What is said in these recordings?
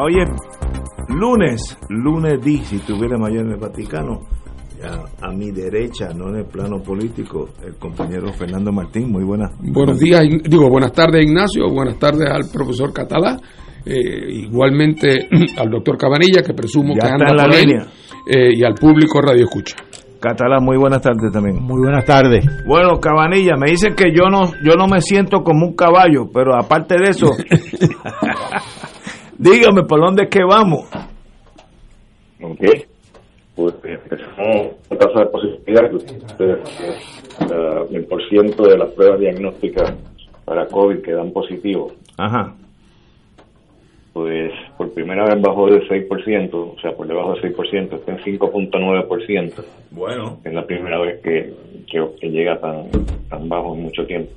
Hoy es lunes, lunes di, si tuviera mayor en el Vaticano, a mi derecha, no en el plano político, el compañero Fernando Martín, muy buenas. Buenos días, digo, buenas tardes Ignacio, buenas tardes al profesor Catalá, eh, igualmente al doctor Cabanilla, que presumo Ya que está anda en la por línea. eh, y al público Radio Escucha. Catalá, muy buenas tardes también. Muy buenas tardes. Bueno, Cabanilla, me dicen que yo no, yo no me siento como un caballo, pero aparte de eso, dígame por dónde es que vamos. Ok. Pues empezamos la tasa de positividad, ustedes, eh, el por ciento de las pruebas diagnósticas para COVID que dan positivo, Ajá. pues por primera vez bajó del 6%, o sea, por debajo del 6%, está en 5.9%. Bueno. Es la primera vez que, que, que llega tan, tan bajo en mucho tiempo.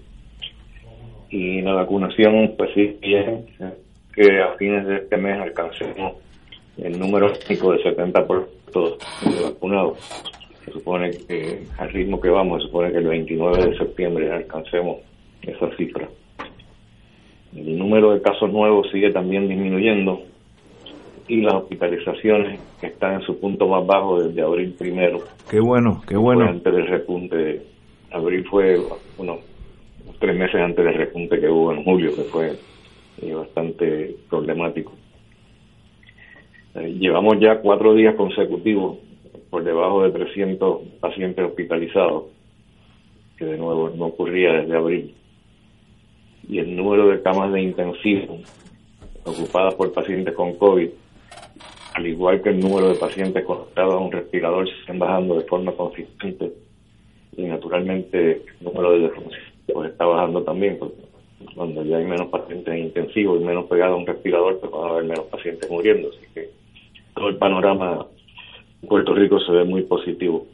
Y la vacunación, pues sí, bien, que a fines de este mes alcancemos el número único de 70% de vacunados. Se supone que al ritmo que vamos, se supone que el 29 de septiembre alcancemos esa cifra. El número de casos nuevos sigue también disminuyendo y las hospitalizaciones están en su punto más bajo desde abril primero. Qué bueno, qué bueno. antes del repunte. Abril fue unos tres meses antes del repunte que hubo en julio, que fue eh, bastante problemático. Eh, llevamos ya cuatro días consecutivos por debajo de 300 pacientes hospitalizados, que de nuevo no ocurría desde abril. Y el número de camas de intensivo ocupadas por pacientes con COVID, al igual que el número de pacientes conectados a un respirador, se están bajando de forma consistente. Y naturalmente el número de defunciones pues, está bajando también, porque cuando ya hay menos pacientes intensivos y menos pegados a un respirador, pues van a haber menos pacientes muriendo. Así que todo el panorama en Puerto Rico se ve muy positivo.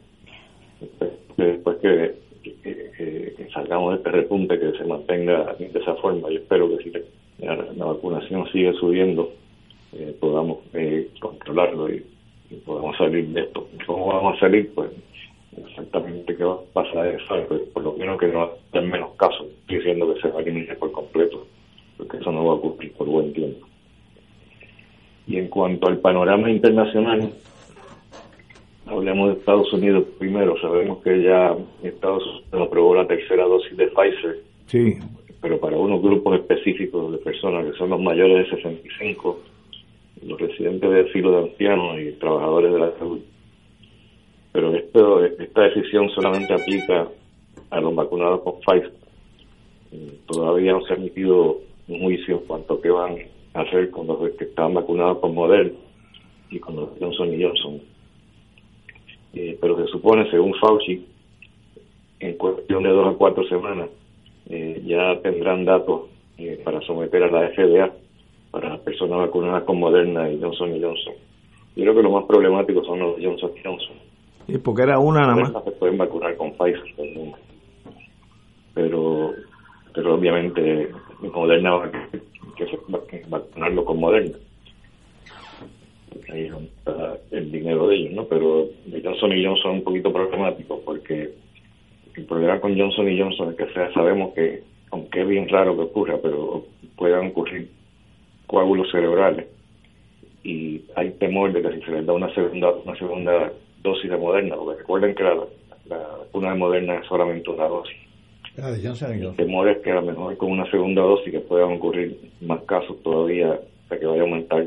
Después, que- que- que salgamos de este repunte, que se mantenga de esa forma, yo espero que si la, la vacunación sigue subiendo, eh, podamos eh, controlarlo y, y podamos salir de esto. ¿Cómo vamos a salir? Pues exactamente qué va a pasar es pues, por lo menos que no haya menos casos, diciendo que se va a eliminar por completo, porque eso no va a ocurrir por buen tiempo. Y en cuanto al panorama internacional, hablemos de Estados Unidos primero. Sabemos que ya Estados Unidos aprobó la tercera dosis de Pfizer, Sí, pero para unos grupos específicos de personas que son los mayores de 65, los residentes de asilo de ancianos y trabajadores de la salud. Pero esto, esta decisión solamente aplica a los vacunados con Pfizer. Eh, Todavía no se ha emitido un juicio en cuanto a qué van a hacer con los que estaban vacunados con Moderna y con los Johnson Johnson. Eh, pero se supone, según Fauci, en cuestión de dos a cuatro semanas, eh, ya tendrán datos eh, para someter a la FDA para las personas vacunadas con Moderna y Johnson Johnson. Yo creo que lo más problemático son los Johnson Johnson. Sí, porque era una nada más. Se pueden vacunar con Pfizer pero pero obviamente Moderna va que vacunarlo con Moderna. Ahí está el dinero de ellos no pero Johnson y Johnson es un poquito problemático porque el problema con Johnson y Johnson es que sea, sabemos que aunque es bien raro que ocurra pero puedan ocurrir coágulos cerebrales. Y hay temor de que si se les da una segunda una segunda dosis de Moderna, porque recuerden que la, la vacuna de Moderna es solamente una dosis. Ah, el temor es que a lo mejor con una segunda dosis que puedan ocurrir más casos todavía, sea que vaya a aumentar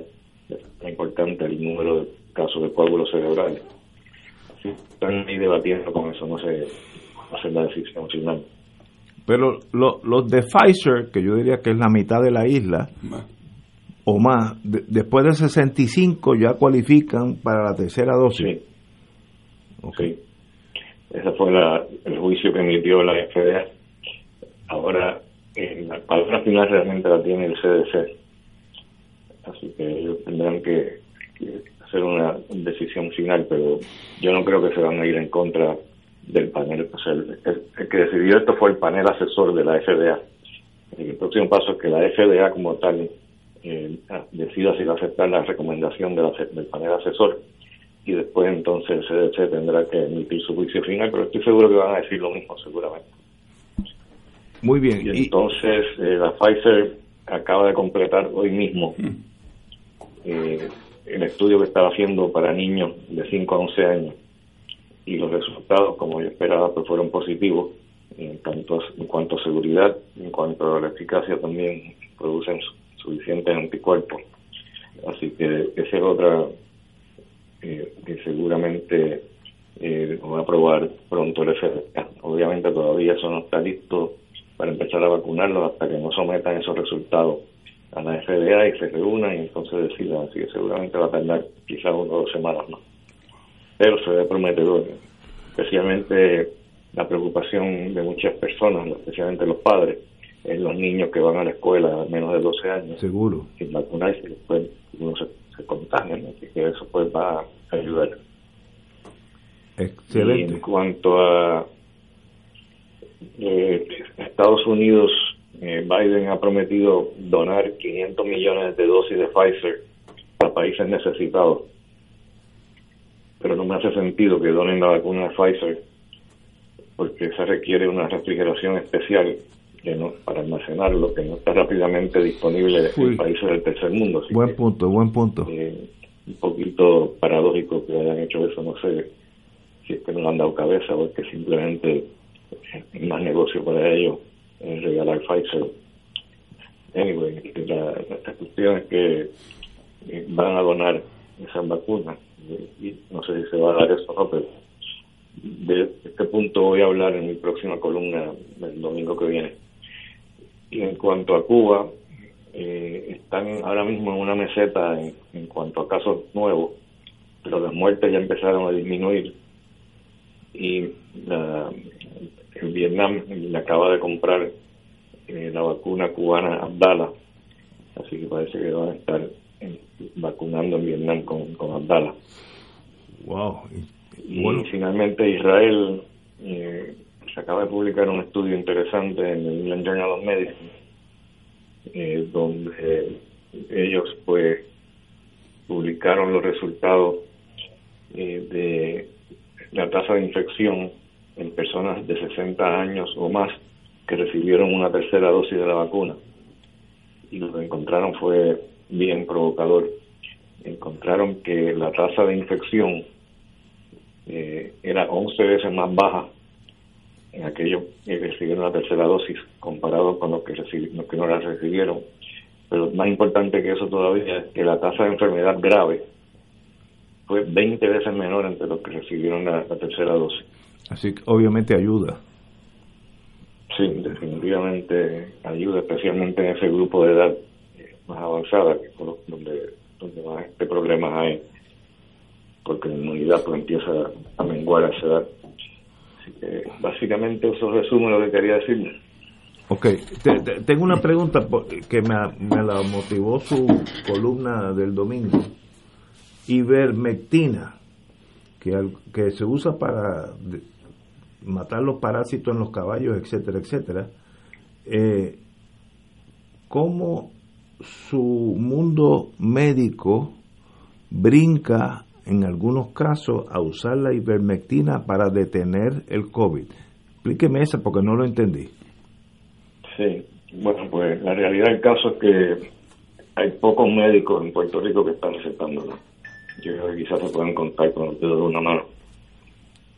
es importante el número de casos de coágulos cerebrales. Así están ahí debatiendo con eso, no sé hacer la decisión final. Pero los de Pfizer, que yo diría que es la mitad de la isla, o más, después de 65 ya cualifican para la tercera dosis. Sí. Okay. Ese fue el juicio que emitió la FDA. Ahora, la palabra final realmente la tiene el CDC. Así que ellos tendrán que, hacer una decisión final, pero yo no creo que se van a ir en contra del panel. O sea, el, que decidió esto fue el panel asesor de la FDA. El próximo paso es que la FDA como tal eh, decida si va a aceptar la recomendación de del panel asesor y después entonces el CDC tendrá que emitir su juicio final, pero estoy seguro que van a decir lo mismo seguramente. Muy bien. Y entonces eh, la Pfizer acaba de completar hoy mismo mm. eh, el estudio que estaba haciendo para niños de 5 a 11 años y los resultados, como yo esperaba, pues fueron positivos en, tanto, en cuanto a seguridad, en cuanto a la eficacia también producen suficientes anticuerpos. Así que esa es otra eh, que seguramente eh, va a aprobar pronto el FDA. Obviamente todavía eso no está listo para empezar a vacunarlo hasta que no sometan esos resultados a la FDA y se reúnan y entonces decidan. Así que seguramente va a tardar quizás una o dos semanas más. Pero se ve prometedor, especialmente la preocupación de muchas personas, especialmente los padres, es los niños que van a la escuela a menos de 12 años. Seguro. Sin vacunarse después uno se se contagian, así que eso pues va a ayudar. Excelente. en cuanto a eh, Estados Unidos, eh, Biden ha prometido donar 500 millones de dosis de Pfizer a países necesitados. Pero no me hace sentido que donen la vacuna de Pfizer porque se requiere una refrigeración especial que no para almacenarlo, que no está rápidamente disponible en países del tercer mundo. buen punto, buen punto. Eh, un poquito paradójico que hayan hecho eso, no sé si es que no le han dado cabeza o es que simplemente es más negocio para ellos regalar Pfizer. Anyway, la, cuestión es que eh, van a donar esas vacunas y, no sé si se va a dar eso o no, pero de este punto voy a hablar en mi próxima columna el domingo que viene. Y en cuanto a Cuba, eh, están ahora mismo en una meseta en, cuanto a casos nuevos, pero las muertes ya empezaron a disminuir. Y la, en Vietnam le acaba de comprar eh, la vacuna cubana Abdala, así que parece que van a estar vacunando en Vietnam con, con Abdala. Wow. Y, finalmente Israel eh, se acaba de publicar un estudio interesante en el England Journal of Medicine, eh, donde ellos pues publicaron los resultados eh, de la tasa de infección en personas de 60 años o más que recibieron una tercera dosis de la vacuna. Y lo que encontraron fue bien provocador. Encontraron que la tasa de infección eh, era 11 veces más baja aquellos que recibieron la tercera dosis comparado con los que, los que no la recibieron. Pero más importante que eso todavía es que la tasa de enfermedad grave fue 20 veces menor entre los que recibieron la, tercera dosis. Así que obviamente ayuda. Sí, definitivamente ayuda, especialmente en ese grupo de edad más avanzada, que donde, donde más este problema hay, porque la inmunidad pues empieza a menguar a esa edad básicamente eso resume lo que quería decirle. Ok, tengo una pregunta que me, me, la motivó su columna del domingo. Ivermectina, que, que se usa para matar los parásitos en los caballos, etcétera, etcétera. Eh, ¿Cómo su mundo médico brinca en algunos casos a usar la ivermectina para detener el COVID. Explíqueme eso porque no lo entendí. Sí, bueno, pues la realidad del caso es que hay pocos médicos en Puerto Rico que están recetándola. Yo creo que quizás se pueden contar con los dedos de una mano.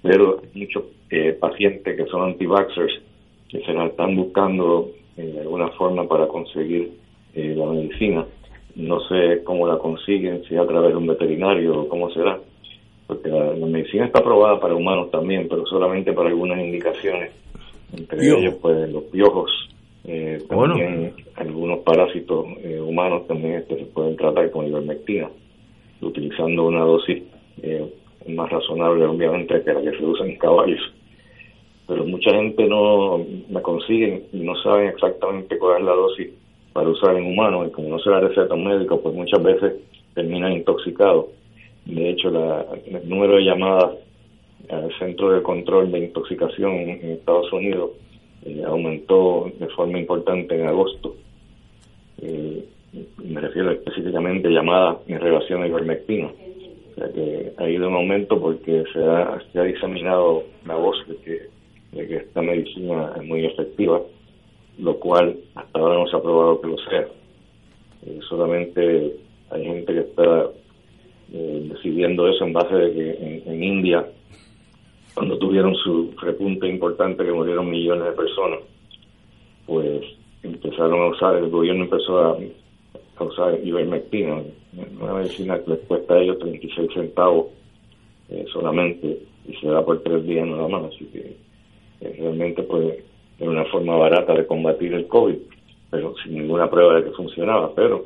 Pero muchos eh, pacientes que son anti-vaxxers que se la están buscando de alguna forma para conseguir eh, la medicina. No sé cómo la consiguen, si a través de un veterinario o cómo será, porque la, medicina está aprobada para humanos también, pero solamente para algunas indicaciones, entre ellos pues los piojos, eh, también algunos parásitos eh, humanos también este, se pueden tratar con ivermectina, utilizando una dosis eh, más razonable obviamente que la que se usa en caballos. Pero mucha gente no la consigue y no saben exactamente cuál es la dosis para usar en humanos y como no se la receta un médico, pues muchas veces terminan intoxicados. De hecho, el número de llamadas al Centro de Control de Intoxicación en Estados Unidos eh, aumentó de forma importante en agosto. Eh, me refiero específicamente a llamadas en relación a ivermectina. O sea que ha ido en aumento porque se ha, se ha diseminado la voz de que de que esta medicina es muy efectiva, lo cual hasta ahora no se ha probado que lo sea. Eh, solamente hay gente que está eh, decidiendo eso en base de que en, India, cuando tuvieron su repunte importante que murieron millones de personas, pues empezaron a usar, el gobierno empezó a, usar ivermectina, una medicina que les cuesta a ellos 36 centavos eh, solamente y se da por tres días nada más, así que realmente pues era una forma barata de combatir el COVID, pero sin ninguna prueba de que funcionaba, pero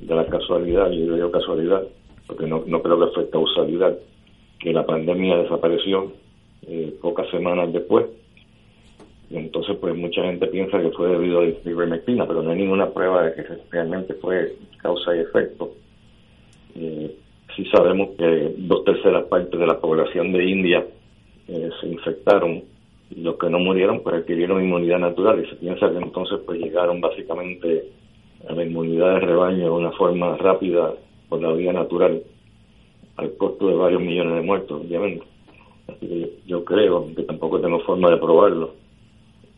de la casualidad, yo digo casualidad, porque no, creo que fue causalidad, que la pandemia desapareció eh, pocas semanas después. Y entonces, pues mucha gente piensa que fue debido a la ivermectina, pero no hay ninguna prueba de que realmente fue causa y efecto. Eh, sí sabemos que dos terceras partes de la población de India eh, se infectaron los que no murieron pues adquirieron inmunidad natural. Y se piensa que entonces pues llegaron básicamente a la inmunidad de rebaño de una forma rápida por la vía natural al costo de varios millones de muertos obviamente. Así que yo, creo que tampoco tengo forma de probarlo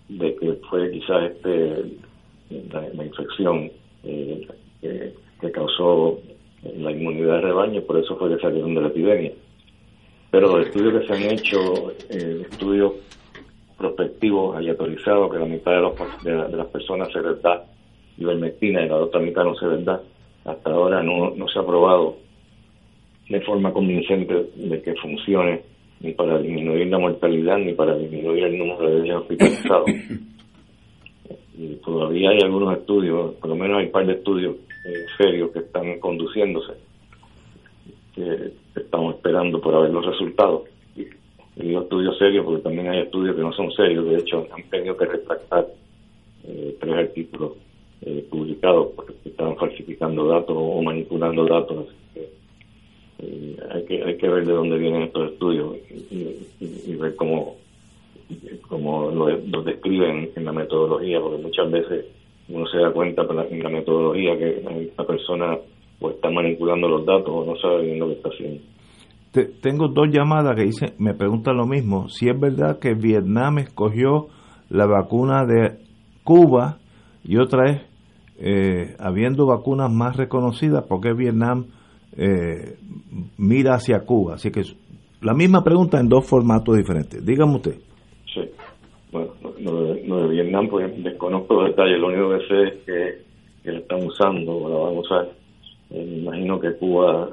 de que fue quizás este la, infección eh, que, causó la inmunidad de rebaño por eso fue que salieron de la epidemia. Pero los estudios que se han hecho eh, estudios prospectivo aleatorizado que la mitad de, los, de, las personas se les da ivermectina y la otra mitad no se les da. Hasta ahora no, no se ha probado de forma convincente de que funcione ni para disminuir la mortalidad ni para disminuir el número de días hospitalizados. y todavía hay algunos estudios, por lo menos hay un par de estudios eh, serios que están conduciéndose, que estamos esperando por ver los resultados digo estudios serios porque también hay estudios que no son serios, de hecho han tenido que retractar eh, tres artículos eh, publicados porque estaban falsificando datos o manipulando datos. Eh, hay, que, hay que ver de dónde vienen estos estudios y, ver cómo, cómo lo, describen en la metodología, porque muchas veces uno se da cuenta en la metodología que esta persona o está manipulando los datos o no sabe bien lo que está haciendo tengo dos llamadas que dice, me preguntan lo mismo. Si es verdad que Vietnam escogió la vacuna de Cuba y otra es, eh, habiendo vacunas más reconocidas, ¿por qué Vietnam eh, mira hacia Cuba? Así que la misma pregunta en dos formatos diferentes. Dígame usted. Sí. Bueno, lo de, Vietnam, pues desconozco los detalles. Lo único que sé es que, que la están usando o la van a usar. Eh, me imagino que Cuba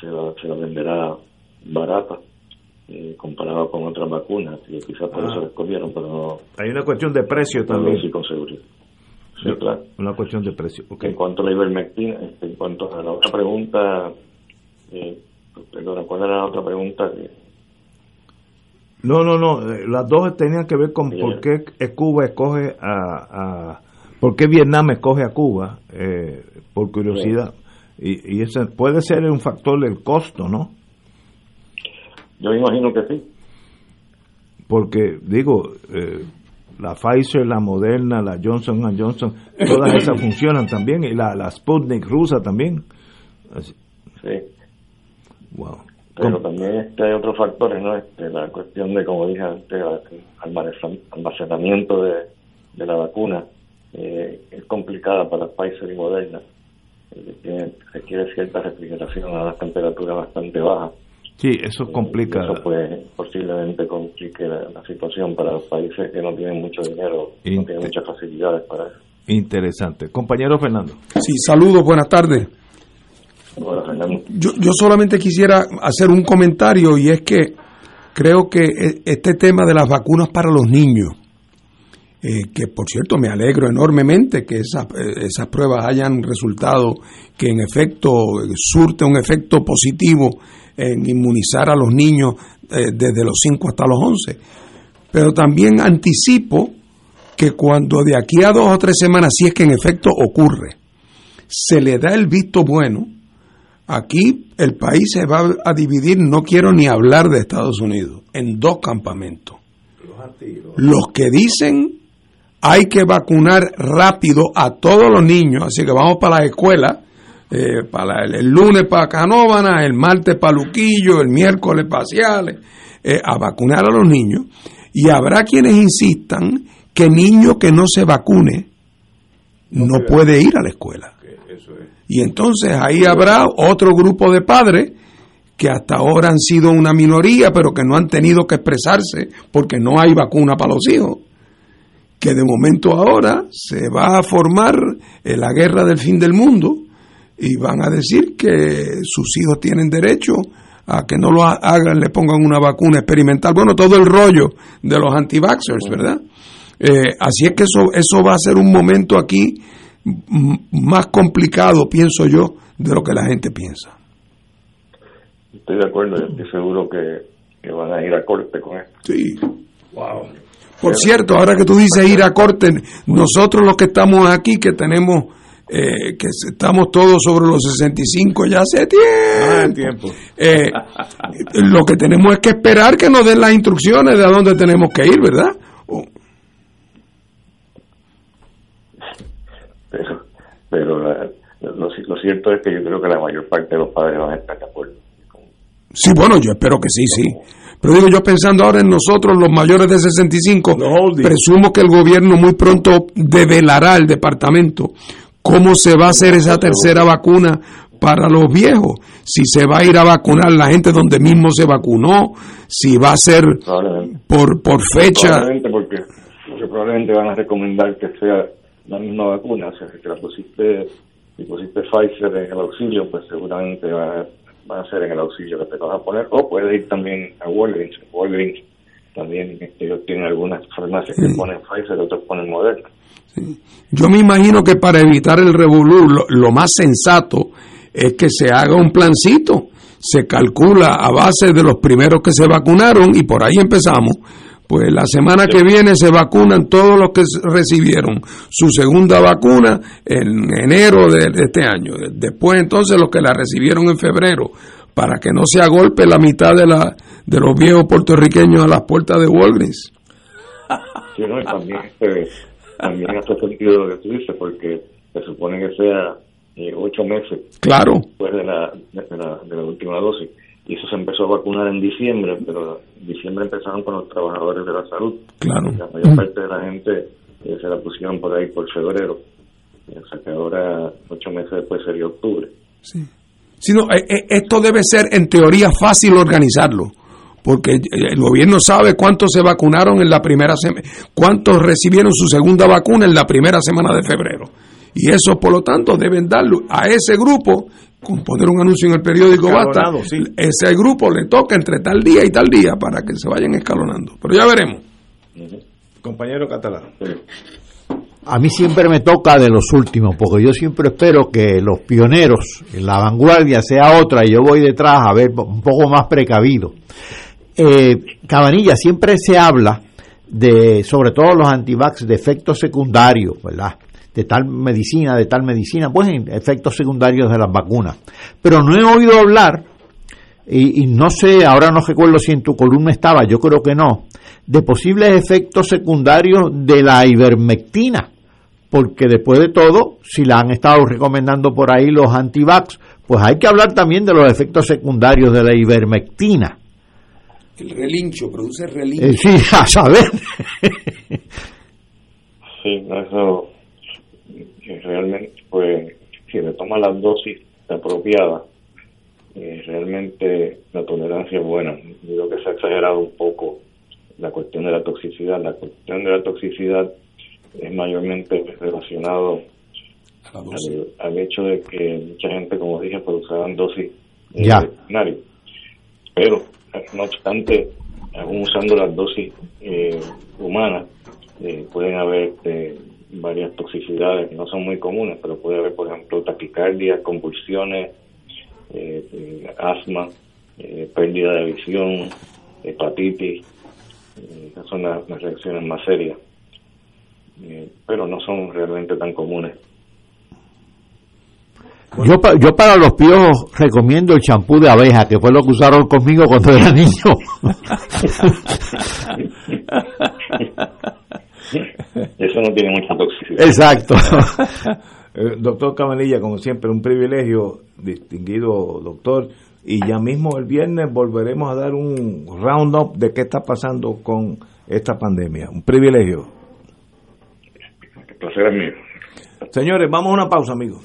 se se la venderá barata eh, comparado con otras vacunas y quizás por eso ah. la escogieron, pero no. Hay una cuestión de precio también. Sí, con seguridad. Sí, claro. Una cuestión de precio. En cuanto a la ivermectina, este, en cuanto a la otra pregunta, eh, perdona, ¿cuál era la otra pregunta? No, no, no. Eh, las dos tenían que ver con por qué Cuba escoge a, a, por qué Vietnam escoge a Cuba, eh, por curiosidad. Y, y ese puede ser un factor del costo, ¿no? Yo imagino que sí. Porque, digo, eh, la Pfizer, la Moderna, la Johnson Johnson, todas esas funcionan también, y la, la Sputnik rusa también. Sí. Wow. Pero también este, hay otros factores, ¿no? Este, la cuestión de, como dije antes, el almacenamiento de, de la vacuna eh, es complicada para Pfizer y Moderna. eh, requiere cierta refrigeración a una temperatura bastante baja. Sí, eso complica. Eso pues posiblemente complique la, situación para los países que no tienen mucho dinero, no tienen muchas facilidades para eso. Interesante. Compañero Fernando. Sí, saludos, buenas tardes. Yo, yo solamente quisiera hacer un comentario y es que creo que e, este tema de las vacunas para los niños, eh, que por cierto me alegro enormemente que esas, eh, esas pruebas hayan resultado que en efecto surte un efecto positivo en inmunizar a los niños eh, desde los 5 hasta los 11. Pero también anticipo que cuando de aquí a dos o tres semanas, si es que en efecto ocurre, se le da el visto bueno, aquí el país se va a dividir, no quiero ni hablar de Estados Unidos, en dos campamentos. Los que dicen hay que vacunar rápido a todos los niños, así que vamos para la escuela, eh, para el, lunes para Canóvana, el martes para Luquillo, el miércoles para Ciales, eh, a vacunar a los niños. Y habrá quienes insistan que niño que no se vacune no, puede ir a la escuela. Y entonces ahí habrá otro grupo de padres que hasta ahora han sido una minoría, pero que no han tenido que expresarse porque no hay vacuna para los hijos que de momento ahora se va a formar en la guerra del fin del mundo y van a decir que sus hijos tienen derecho a que no lo hagan, le pongan una vacuna experimental. Bueno, todo el rollo de los anti-vaxxers, ¿verdad? Eh, así es que eso, eso va a ser un momento aquí más complicado, pienso yo, de lo que la gente piensa. Estoy de acuerdo, estoy seguro que, que van a ir a corte con esto. Sí. Wow. Por cierto, ahora que tú dices ir a corte, nosotros los que estamos aquí, que tenemos, eh, que estamos todos sobre los 65 ya hace tiempo, tiempo. Eh, lo que tenemos es que esperar que nos den las instrucciones de a dónde tenemos que ir, ¿verdad? Pero, pero eh, lo, lo, cierto es que yo creo que la mayor parte de los padres van a estar de acuerdo. Sí, bueno, yo espero que sí, sí. Pero digo yo pensando ahora en nosotros, los mayores de 65, presumo que el gobierno muy pronto develará el departamento cómo se va a hacer esa tercera vacuna para los viejos. Si se va a ir a vacunar la gente donde mismo se vacunó, si va a ser por, por fecha. Probablemente porque, probablemente van a recomendar que sea la misma vacuna. O sea, si la pusiste, si pusiste Pfizer en el auxilio, pues seguramente va a va a ser en el auxilio que te vas a poner, o puedes ir también a Walgreens. Walgreens también ellos tienen algunas farmacias que ponen Pfizer, otros ponen Moderna. Yo me imagino que para evitar el revolú, lo, más sensato es que se haga un plancito, se calcula a base de los primeros que se vacunaron y por ahí empezamos. Pues la semana que viene se vacunan todos los que recibieron su segunda vacuna en enero de, este año. Después entonces los que la recibieron en febrero, para que no se agolpe la mitad de, la, de los viejos puertorriqueños a las puertas de Walgreens. Sí, no, también, este, también hace sentido lo que tú dices, porque se supone que sea eh, ocho meses claro. después de la, de la, de la última dosis y eso se empezó a vacunar en diciembre, pero en diciembre empezaron con los trabajadores de la salud. Claro. La mayor parte de la gente eh, se la pusieron por ahí por febrero. O sea que ahora, ocho meses después sería octubre. Sí. sí no, eh, eh, esto debe ser en teoría fácil organizarlo, porque el gobierno sabe cuántos se vacunaron en la primera semana, cuántos recibieron su segunda vacuna en la primera semana de febrero. Y eso, por lo tanto, deben darlo a ese grupo con poner un anuncio en el periódico basta, ese grupo le toca entre tal día y tal día para que se vayan escalonando. Pero ya veremos. Compañero catalán. A mí siempre me toca de los últimos, porque yo siempre espero que los pioneros, la vanguardia sea otra y yo voy detrás a ver un poco más precavido. Eh, Cabanilla, siempre se habla de, sobre todo los antivax, de efectos secundarios, ¿verdad? de tal medicina, de tal medicina, pues efectos secundarios de las vacunas. Pero no he oído hablar, y, no sé, ahora no recuerdo si en tu columna estaba, yo creo que no, de posibles efectos secundarios de la ivermectina, porque después de todo, si la han estado recomendando por ahí los antivax, pues hay que hablar también de los efectos secundarios de la ivermectina. El relincho, produce relincho. Eh, sí, a saber. sí, eso realmente pues si le toma la dosis apropiada, eh, realmente la tolerancia es buena. Digo que se ha exagerado un poco la cuestión de la toxicidad. La cuestión de la toxicidad es mayormente relacionado al, hecho de que mucha gente, como dije, pues usaban dosis eh, ya. Pero, no obstante, aún usando las dosis eh, humanas, eh, pueden haber varias toxicidades que no son muy comunes, pero puede haber, por ejemplo, taquicardia, convulsiones, asma, pérdida de visión, hepatitis. esas son las reacciones más serias. pero no son realmente tan comunes. Yo, yo para los piojos recomiendo el champú de abeja, que fue lo que usaron conmigo cuando era niño. Eso no tiene mucha toxicidad. Exacto. Eh, doctor Camarilla, como siempre, un privilegio, distinguido doctor. Y ya mismo el viernes volveremos a dar un round-up de qué está pasando con esta pandemia. Un privilegio. El placer es mío. Señores, vamos a una pausa, amigos.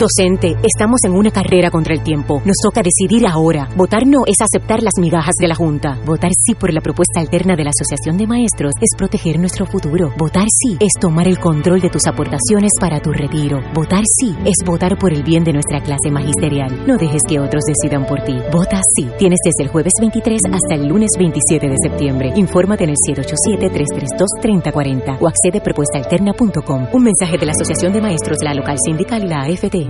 Docente, estamos en una carrera contra el tiempo. Nos toca decidir ahora. Votar no es aceptar las migajas de la Junta. Votar sí por la propuesta alterna de la Asociación de Maestros es proteger nuestro futuro. Votar sí es tomar el control de tus aportaciones para tu retiro. Votar sí es votar por el bien de nuestra clase magisterial. No dejes que otros decidan por ti. Vota sí. Tienes desde el jueves 23 hasta el lunes 27 de septiembre. Infórmate en el 787-332-3040 o accede a propuestaalterna.com. Un mensaje de la Asociación de Maestros, la local sindical y la AFT.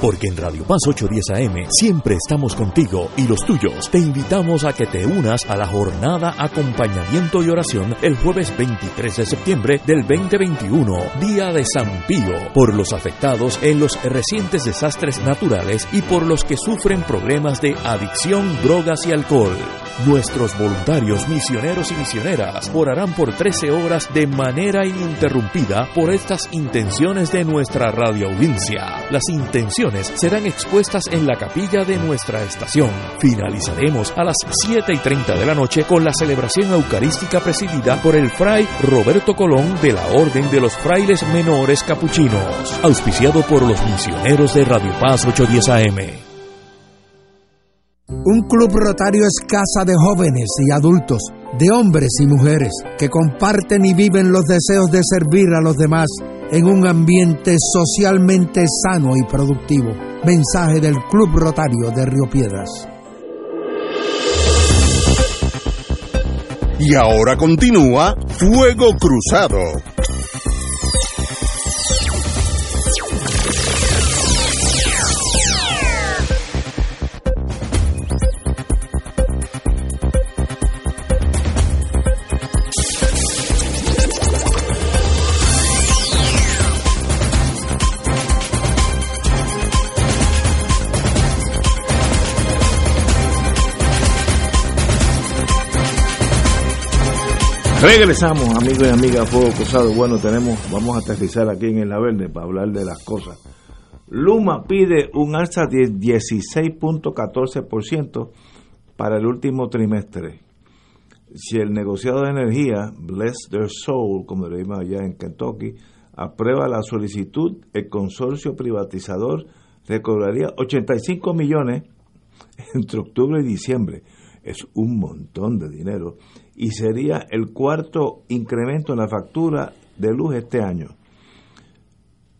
Porque en Radio Paz 810 AM siempre estamos contigo y los tuyos. Te invitamos a que te unas a la jornada Acompañamiento y Oración el jueves 23 de septiembre del 2021, Día de San Pío, por los afectados en los recientes desastres naturales y por los que sufren problemas de adicción, drogas y alcohol. Nuestros voluntarios, misioneros y misioneras orarán por 13 horas de manera ininterrumpida por estas intenciones de nuestra radio audiencia. Las intenciones serán expuestas en la capilla de nuestra estación. Finalizaremos a las 7 y 30 de la noche con la celebración eucarística presidida por el fray Roberto Colón de la Orden de los Frailes Menores Capuchinos, auspiciado por los misioneros de Radio Paz 810 AM. Un club rotario es casa de jóvenes y adultos, de hombres y mujeres, que comparten y viven los deseos de servir a los demás en un ambiente socialmente sano y productivo. Mensaje del Club Rotario de Río Piedras. Y ahora continúa Fuego Cruzado. Regresamos, amigos y amigas, Fuego Cruzado. Bueno, tenemos, vamos a aterrizar aquí en La Verde para hablar de las cosas. Luma pide un alza de 16.14% para el último trimestre. Si el negociado de energía, Bless Their Soul, como le decimos allá en Kentucky, aprueba la solicitud, el consorcio privatizador recobraría 85 millones entre octubre y diciembre. Es un montón de dinero y sería el cuarto incremento en la factura de luz este año.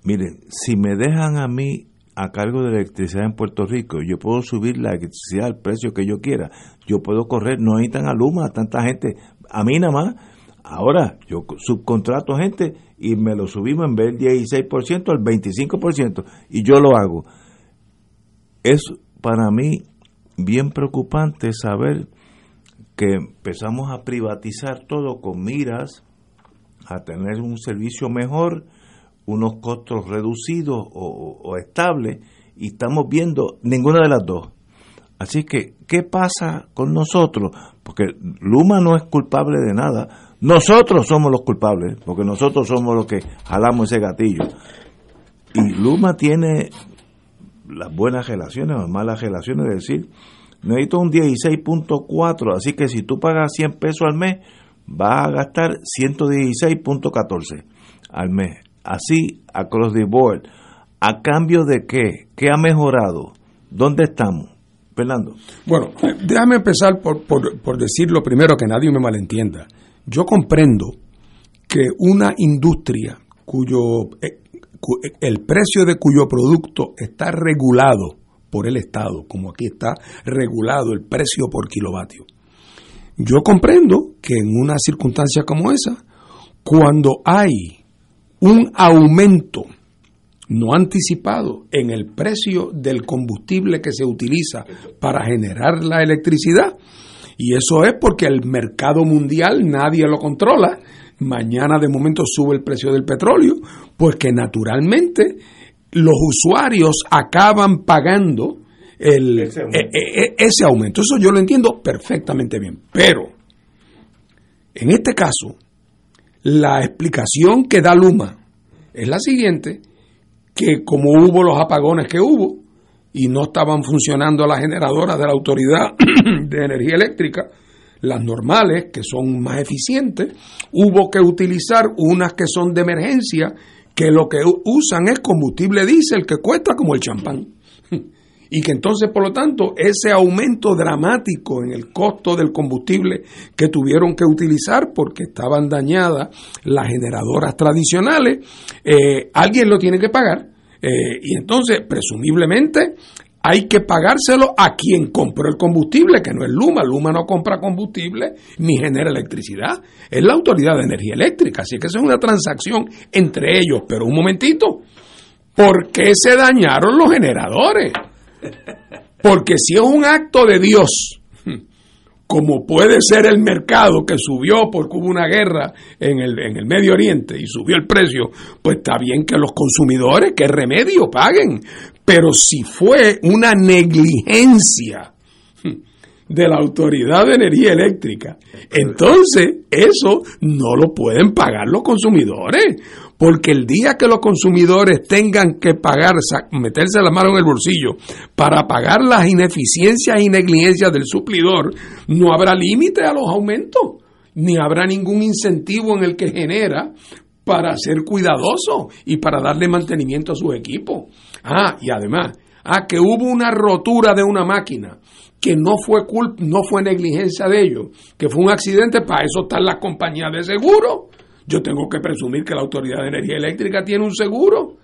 Miren, si me dejan a mí a cargo de la electricidad en Puerto Rico, yo puedo subir la electricidad al precio que yo quiera, yo puedo correr, no hay tan aluma, tanta gente, a mí nada más. Ahora, yo subcontrato gente y me lo subimos en vez del 16% al 25% y yo lo hago. Es para mí bien preocupante saber porque empezamos a privatizar todo con miras a tener un servicio mejor, unos costos reducidos o, estables, y estamos viendo ninguna de las dos. Así que, ¿qué pasa con nosotros? Porque Luma no es culpable de nada. Nosotros somos los culpables, porque nosotros somos los que jalamos ese gatillo. Y Luma tiene las buenas relaciones o las malas relaciones, es decir, necesito un 16.4, así que si tú pagas 100 pesos al mes, vas a gastar 116.14 al mes. Así, across the board. ¿A cambio de qué? ¿Qué ha mejorado? ¿Dónde estamos? Fernando. Bueno, déjame empezar por, por, por decir lo primero que nadie me malentienda. Yo comprendo que una industria cuyo eh, el precio de cuyo producto está regulado por el Estado, como aquí está regulado el precio por kilovatio. Yo comprendo que en una circunstancia como esa, cuando hay un aumento no anticipado en el precio del combustible que se utiliza para generar la electricidad, y eso es porque el mercado mundial nadie lo controla, mañana de momento sube el precio del petróleo, pues que naturalmente los usuarios acaban pagando el, ese, e, aumento. E, e, ese aumento. Eso yo lo entiendo perfectamente bien. Pero, en este caso, la explicación que da Luma es la siguiente, que como hubo los apagones que hubo y no estaban funcionando las generadoras de la Autoridad de Energía Eléctrica, las normales, que son más eficientes, hubo que utilizar unas que son de emergencia, que lo que usan es combustible diésel que cuesta como el champán. Y que entonces, por lo tanto, ese aumento dramático en el costo del combustible que tuvieron que utilizar porque estaban dañadas las generadoras tradicionales, eh, alguien lo tiene que pagar. Eh, y entonces, presumiblemente, hay que pagárselo a quien compró el combustible, que no es Luma. Luma no compra combustible ni genera electricidad. Es la Autoridad de Energía Eléctrica. Así que esa es una transacción entre ellos. Pero un momentito, ¿por qué se dañaron los generadores? Porque si es un acto de Dios, como puede ser el mercado que subió porque hubo una guerra en el, en el Medio Oriente y subió el precio, pues está bien que los consumidores, que remedio, paguen. Pero si fue una negligencia de la Autoridad de Energía Eléctrica, entonces eso no lo pueden pagar los consumidores. Porque el día que los consumidores tengan que pagar, meterse la mano en el bolsillo para pagar las ineficiencias y negligencias del suplidor, no habrá límite a los aumentos, ni habrá ningún incentivo en el que genera para ser cuidadoso y para darle mantenimiento a sus equipos. Ah, y además, ah, que hubo una rotura de una máquina que no fue culpa, no fue negligencia de ellos, que fue un accidente, para eso están las compañías de seguro. Yo tengo que presumir que la Autoridad de Energía Eléctrica tiene un seguro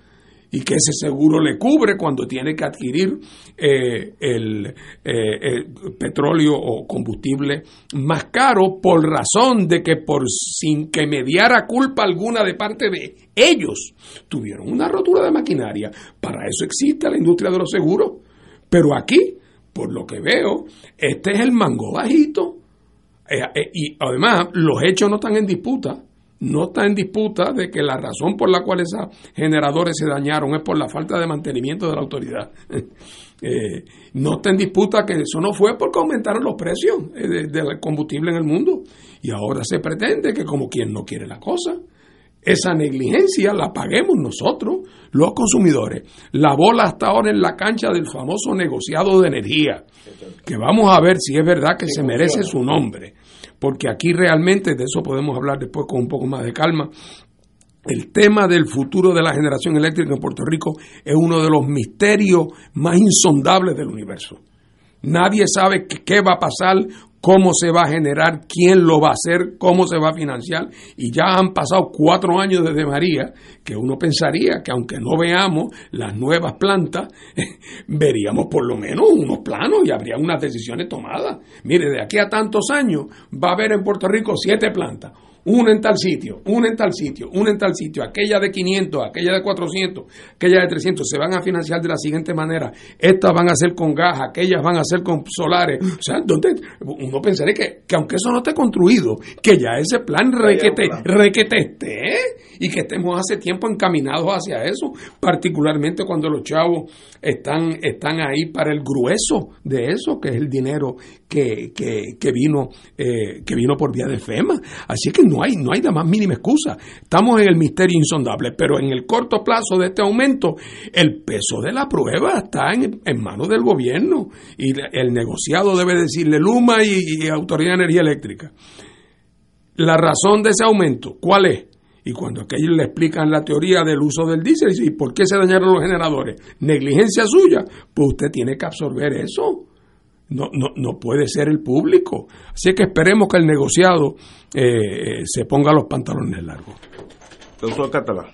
y que ese seguro le cubre cuando tiene que adquirir eh, el, eh, el, petróleo o combustible más caro por razón de que por sin que mediara culpa alguna de parte de ellos tuvieron una rotura de maquinaria. Para eso existe la industria de los seguros. Pero aquí, por lo que veo, este es el mango bajito. Eh, y además, los hechos no están en disputa no está en disputa de que la razón por la cual esos generadores se dañaron es por la falta de mantenimiento de la autoridad. Eh, no está en disputa que eso no fue porque aumentaron los precios eh, del combustible en el mundo. Y ahora se pretende que como quien no quiere la cosa, esa negligencia la paguemos nosotros, los consumidores. La bola hasta ahora en la cancha del famoso negociado de energía, que vamos a ver si es verdad que se merece su nombre porque aquí realmente, de eso podemos hablar después con un poco más de calma, el tema del futuro de la generación eléctrica en Puerto Rico es uno de los misterios más insondables del universo. Nadie sabe qué va a pasar, cómo se va a generar, quién lo va a hacer, cómo se va a financiar. Y ya han pasado cuatro años desde María, que uno pensaría que aunque no veamos las nuevas plantas, veríamos por lo menos unos planos y habría unas decisiones tomadas. Mire, de aquí a tantos años va a haber en Puerto Rico siete plantas una en tal sitio, una en tal sitio, una en tal sitio, aquella de 500, aquella de 400, aquella de 300, se van a financiar de la siguiente manera. Estas van a ser con gas, aquellas van a ser con solares. O sea, ¿dónde? Un uno pensaría que, que aunque eso no esté construido, que ya ese plan requete, requete esté y que estemos hace tiempo encaminados hacia eso, particularmente cuando los chavos están, están ahí para el grueso de eso, que es el dinero que, que, vino, eh, que vino por vía de FEMA. Así que no hay, no hay la más mínima excusa. Estamos en el misterio insondable, pero en el corto plazo de este aumento, el peso de la prueba está en, en manos del gobierno y el negociado debe decirle Luma y, y Autoridad de Energía Eléctrica. La razón de ese aumento, ¿cuál es? Y cuando aquellos le explican la teoría del uso del diésel, ¿y por qué se dañaron los generadores? Negligencia suya, pues usted tiene que absorber eso. No, no, no puede ser el público. Así que esperemos que el negociado eh, se ponga los pantalones largos. Doctor Catalán.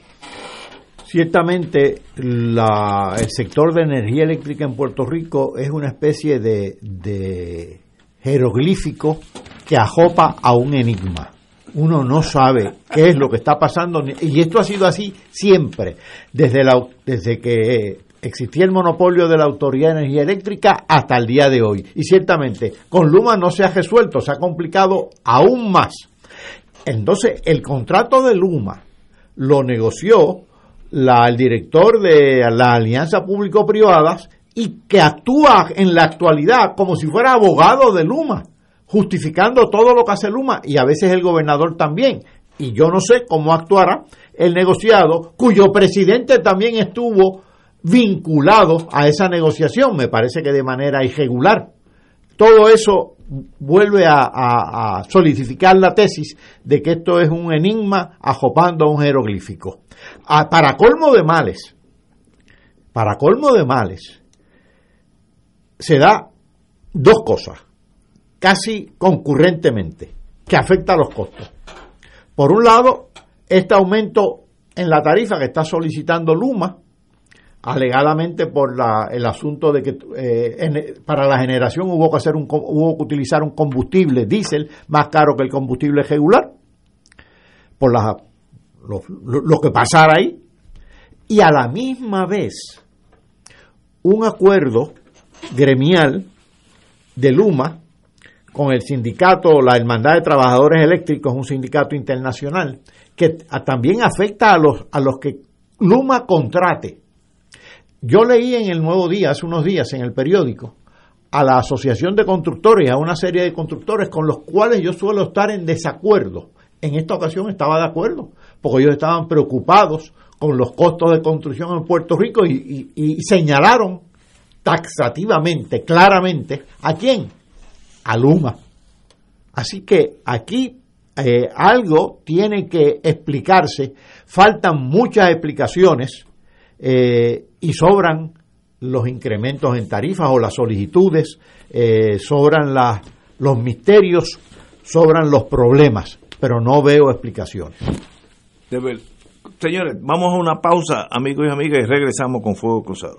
Ciertamente, la, el sector de energía eléctrica en Puerto Rico es una especie de, de jeroglífico que ajopa a un enigma. Uno no sabe qué es lo que está pasando y esto ha sido así siempre. Desde la desde que existía el monopolio de la Autoridad de Energía Eléctrica hasta el día de hoy. Y ciertamente con Luma no se ha resuelto se ha complicado aún más. Entonces el contrato de Luma lo negoció la, el director de la Alianza Público-Privadas y que actúa en la actualidad como si fuera abogado de Luma justificando todo lo que hace Luma y a veces el gobernador también. Y yo no sé cómo actuará el negociado, cuyo presidente también estuvo vinculado a esa negociación, me parece que de manera irregular. Todo eso vuelve a, solidificar la tesis de que esto es un enigma ajopando a un jeroglífico. para colmo de males, para colmo de males, se da dos cosas casi concurrentemente, que afecta a los costos. Por un lado, este aumento en la tarifa que está solicitando Luma, alegadamente por el asunto de que eh, para la generación hubo que hacer un hubo que utilizar un combustible diésel más caro que el combustible regular por lo, lo que pasara ahí y a la misma vez un acuerdo gremial de Luma con el sindicato, la Hermandad de Trabajadores Eléctricos, un sindicato internacional, que también afecta a los, a los que Luma contrate. Yo leí en el Nuevo Día, hace unos días, en el periódico, a la Asociación de Constructores, a una serie de constructores con los cuales yo suelo estar en desacuerdo. En esta ocasión estaba de acuerdo, porque ellos estaban preocupados con los costos de construcción en Puerto Rico y, y señalaron taxativamente, claramente, ¿a quién? a Luma. Así que aquí eh, algo tiene que explicarse, faltan muchas explicaciones eh, y sobran los incrementos en tarifas o las solicitudes, eh, sobran los misterios, sobran los problemas, pero no veo explicaciones. Señores, vamos a una pausa, amigos y amigas, y regresamos con Fuego Cruzado.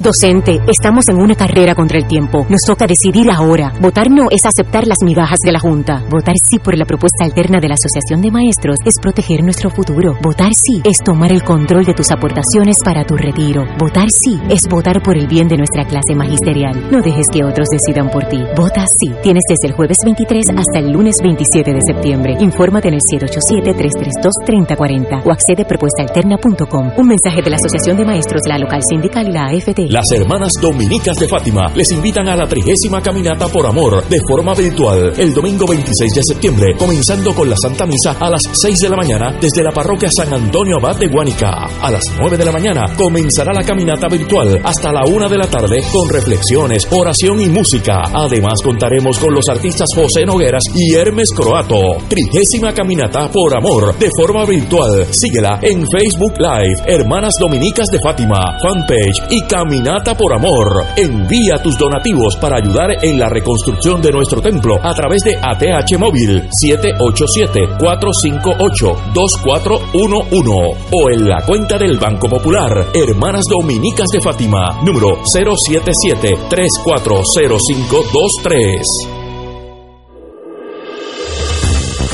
Docente, estamos en una carrera contra el tiempo. Nos toca decidir ahora. Votar no es aceptar las migajas de la Junta. Votar sí por la propuesta alterna de la Asociación de Maestros es proteger nuestro futuro. Votar sí es tomar el control de tus aportaciones para tu retiro. Votar sí es votar por el bien de nuestra clase magisterial. No dejes que otros decidan por ti. Vota sí. Tienes desde el jueves 23 hasta el lunes 27 de septiembre. Infórmate en el 787-332-3040 o accede a propuestaalterna.com. Un mensaje de la Asociación de Maestros, la local sindical y la AFT. Las hermanas dominicas de Fátima les invitan a la trigésima caminata por amor de forma virtual el domingo 26 de septiembre, comenzando con la Santa Misa a las 6 de la mañana desde la parroquia San Antonio Abad de Guanica. A las 9 de la mañana comenzará la caminata virtual hasta la 1 de la tarde con reflexiones, oración y música. Además contaremos con los artistas José Nogueras y Hermes Croato. Trigésima caminata por amor de forma virtual. Síguela en Facebook Live, Hermanas Dominicas de Fátima, fanpage y caminata Caminata por Amor. Envía tus donativos para ayudar en la reconstrucción de nuestro templo a través de ATH Móvil 787-458-2411 o en la cuenta del Banco Popular Hermanas Dominicas de Fátima, número 077-340523.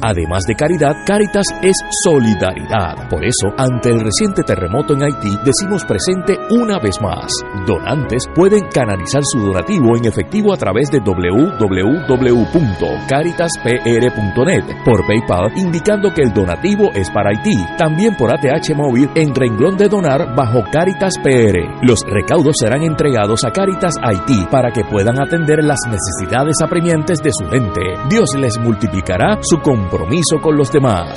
Además de caridad, Caritas es solidaridad. Por eso, ante el reciente terremoto en Haití, decimos presente una vez más. Donantes pueden canalizar su donativo en efectivo a través de www.caritaspr.net por PayPal, indicando que el donativo es para Haití. También por ATH móvil en renglón de donar bajo Caritas PR. Los recaudos serán entregados a Caritas Haití para que puedan atender las necesidades apremiantes de su gente. Dios les multiplicará su compromiso compromiso con los demás.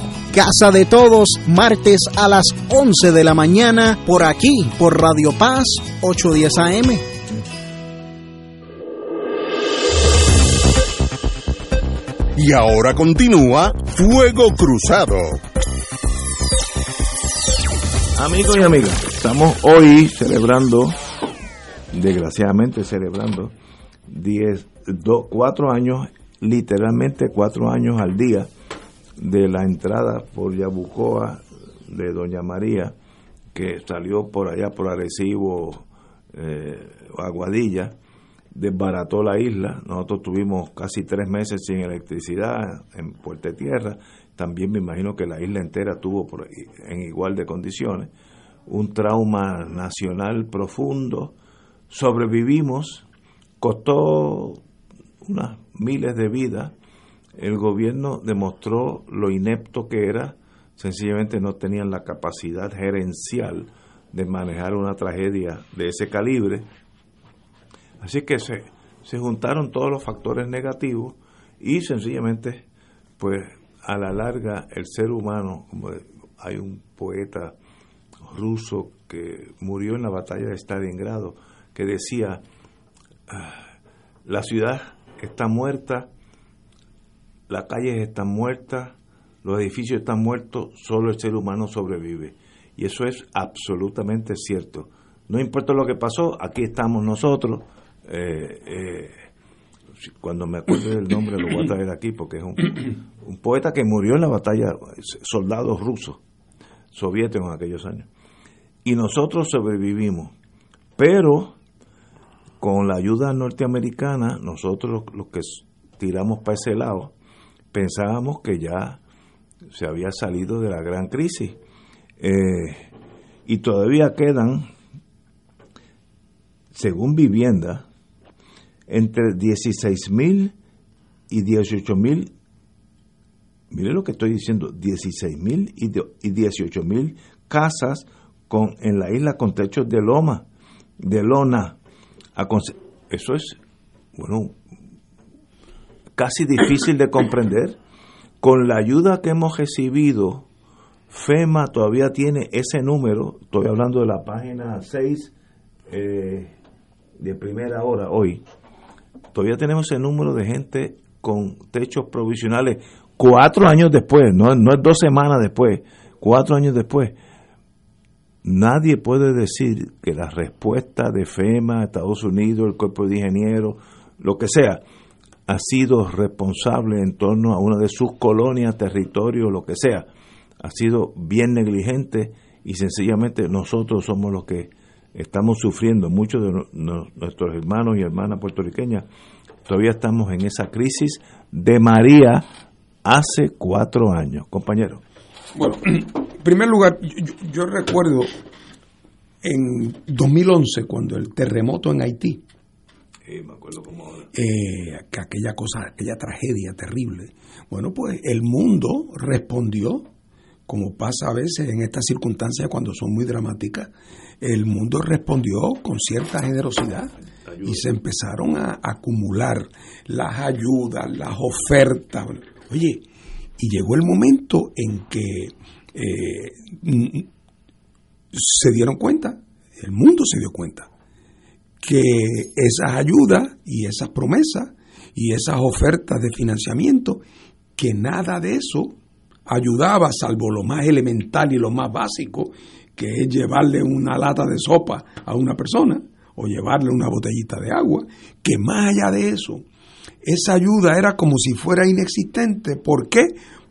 Casa de Todos, martes a las 11 de la mañana, por aquí, por Radio Paz, 810 AM. Y ahora continúa Fuego Cruzado. Amigos y amigas, estamos hoy celebrando, desgraciadamente celebrando, 10, 4 años, literalmente cuatro años al día de la entrada por Yabucoa de Doña María, que salió por allá por Arecibo, eh, Aguadilla, desbarató la isla. Nosotros tuvimos casi tres meses sin electricidad en Puerto Tierra. También me imagino que la isla entera tuvo en igual de condiciones. Un trauma nacional profundo. Sobrevivimos. Costó unas miles de vidas el gobierno demostró lo inepto que era, sencillamente no tenían la capacidad gerencial de manejar una tragedia de ese calibre. Así que se, se juntaron todos los factores negativos y sencillamente, pues a la larga el ser humano, como hay un poeta ruso que murió en la batalla de Stalingrado, que decía, ah, la ciudad está muerta, las calles están muertas, los edificios están muertos, solo el ser humano sobrevive. Y eso es absolutamente cierto. No importa lo que pasó, aquí estamos nosotros. Eh, eh, cuando me acuerdo del nombre lo voy a traer aquí porque es un, poeta que murió en la batalla, soldados rusos, soviéticos en aquellos años. Y nosotros sobrevivimos. Pero con la ayuda norteamericana, nosotros los que tiramos para ese lado, pensábamos que ya se había salido de la gran crisis. Eh, y todavía quedan, según vivienda, entre 16 mil y 18 mil, mire lo que estoy diciendo, 16 mil y 18 mil casas con, en la isla con techos de loma, de lona. Eso es, bueno, casi difícil de comprender. Con la ayuda que hemos recibido, FEMA todavía tiene ese número, estoy hablando de la página 6 eh, de primera hora hoy, todavía tenemos ese número de gente con techos provisionales cuatro años después, no, no es dos semanas después, cuatro años después. Nadie puede decir que la respuesta de FEMA, Estados Unidos, el cuerpo de ingenieros, lo que sea, ha sido responsable en torno a una de sus colonias, territorio, lo que sea, ha sido bien negligente y sencillamente nosotros somos los que estamos sufriendo. Muchos de nuestros hermanos y hermanas puertorriqueñas todavía estamos en esa crisis de María hace cuatro años, compañero. Bueno, en primer lugar, yo recuerdo en 2011, cuando el terremoto en Haití, me acuerdo como eh, aquella cosa, aquella tragedia terrible. Bueno, pues el mundo respondió como pasa a veces en estas circunstancias cuando son muy dramáticas, el mundo respondió con cierta generosidad y se empezaron a acumular las ayudas, las ofertas. Oye, y llegó el momento en que eh, se dieron cuenta, el mundo se dio cuenta, que esas ayudas y esas promesas y esas ofertas de financiamiento, que nada de eso ayudaba, salvo lo más elemental y lo más básico, que es llevarle una lata de sopa a una persona o llevarle una botellita de agua, que más allá de eso, esa ayuda era como si fuera inexistente. ¿Por qué?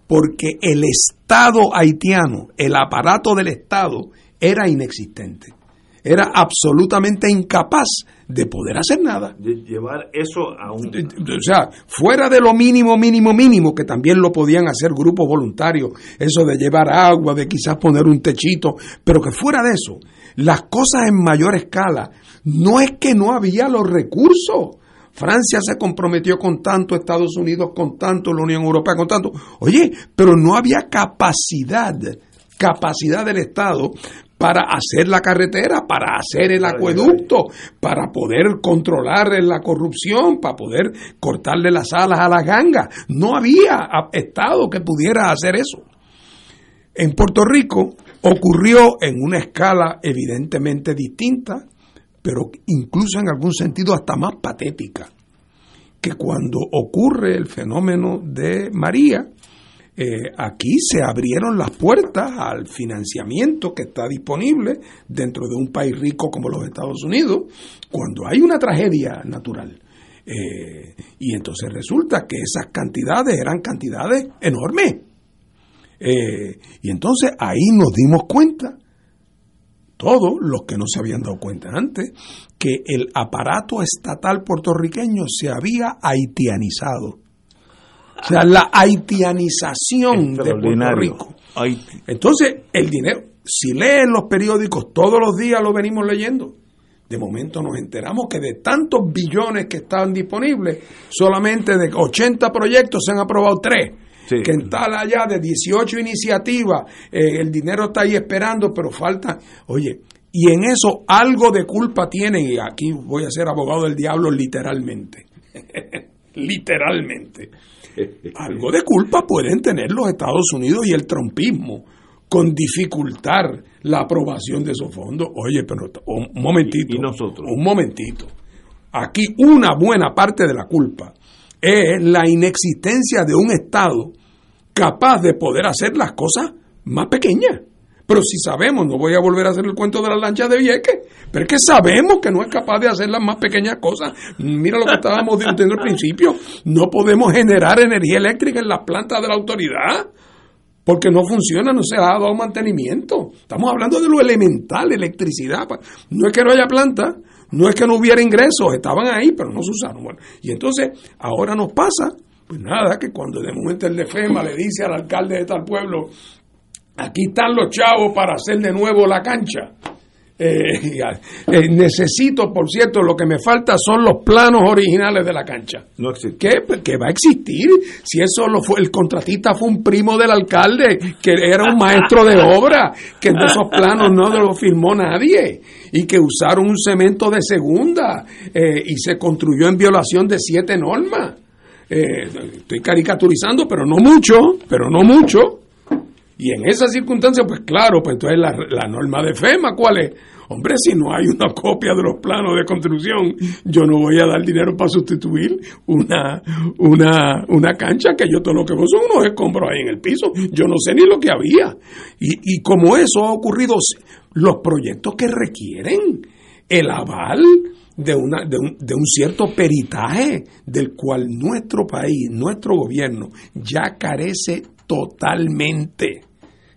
Porque el Estado haitiano, el aparato del Estado, era inexistente. Era absolutamente incapaz de poder hacer nada. De llevar eso a un... O sea, fuera de lo mínimo, mínimo, mínimo, que también lo podían hacer grupos voluntarios, eso de llevar agua, de quizás poner un techito, pero que fuera de eso, las cosas en mayor escala, no es que no había los recursos. Francia se comprometió con tanto, Estados Unidos con tanto, la Unión Europea con tanto. Oye, pero no había capacidad, capacidad del Estado para hacer la carretera, para hacer el acueducto, para poder controlar la corrupción, para poder cortarle las alas a las gangas. No había Estado que pudiera hacer eso. En Puerto Rico ocurrió en una escala evidentemente distinta, pero incluso en algún sentido hasta más patética, que cuando ocurre el fenómeno de María, eh, aquí se abrieron las puertas al financiamiento que está disponible dentro de un país rico como los Estados Unidos cuando hay una tragedia natural. Eh, y entonces resulta que esas cantidades eran cantidades enormes. Eh, y entonces ahí nos dimos cuenta, todos los que no se habían dado cuenta antes, que el aparato estatal puertorriqueño se había haitianizado o sea, la haitianización de Puerto Rico. Entonces, el dinero, si leen los periódicos, todos los días lo venimos leyendo. De momento nos enteramos que de tantos billones que estaban disponibles, solamente de 80 proyectos se han aprobado 3. Que en tal allá de 18 iniciativas, eh, el dinero está ahí esperando, pero falta. Oye, y en eso algo de culpa tienen, y aquí voy a ser abogado del diablo literalmente. literalmente algo de culpa pueden tener los Estados Unidos y el trompismo con dificultar la aprobación de esos fondos. Oye, pero un momentito. nosotros? Un momentito. Aquí una buena parte de la culpa es la inexistencia de un Estado capaz de poder hacer las cosas más pequeñas. Pero si sabemos, no voy a volver a hacer el cuento de la lancha de Vieques, pero es que sabemos que no es capaz de hacer las más pequeñas cosas. Mira lo que estábamos diciendo al principio. No podemos generar energía eléctrica en las plantas de la autoridad porque no funciona, no se ha dado mantenimiento. Estamos hablando de lo elemental, electricidad. No es que no haya planta, no es que no hubiera ingresos, estaban ahí, pero no se usaron. Bueno, y entonces ahora nos pasa, pues nada, que cuando de momento el de FEMA le dice al alcalde de tal pueblo, Aquí están los chavos para hacer de nuevo la cancha. Eh, eh, necesito, por cierto, lo que me falta son los planos originales de la cancha. No existe. ¿Qué? Pues, va a existir. Si eso lo fue, el contratista fue un primo del alcalde, que era un maestro de obra, que esos planos no lo firmó nadie, y que usaron un cemento de segunda, eh, y se construyó en violación de siete normas. estoy caricaturizando, pero no mucho, pero no mucho. Y en esa circunstancia, pues claro, pues entonces la, la norma de FEMA, ¿cuál es? Hombre, si no hay una copia de los planos de construcción, yo no voy a dar dinero para sustituir una, una, una cancha que yo todo lo que veo son unos escombros ahí en el piso. Yo no sé ni lo que había. Y, y como eso ha ocurrido, los proyectos que requieren el aval de, una, de, un, de un cierto peritaje del cual nuestro país, nuestro gobierno ya carece totalmente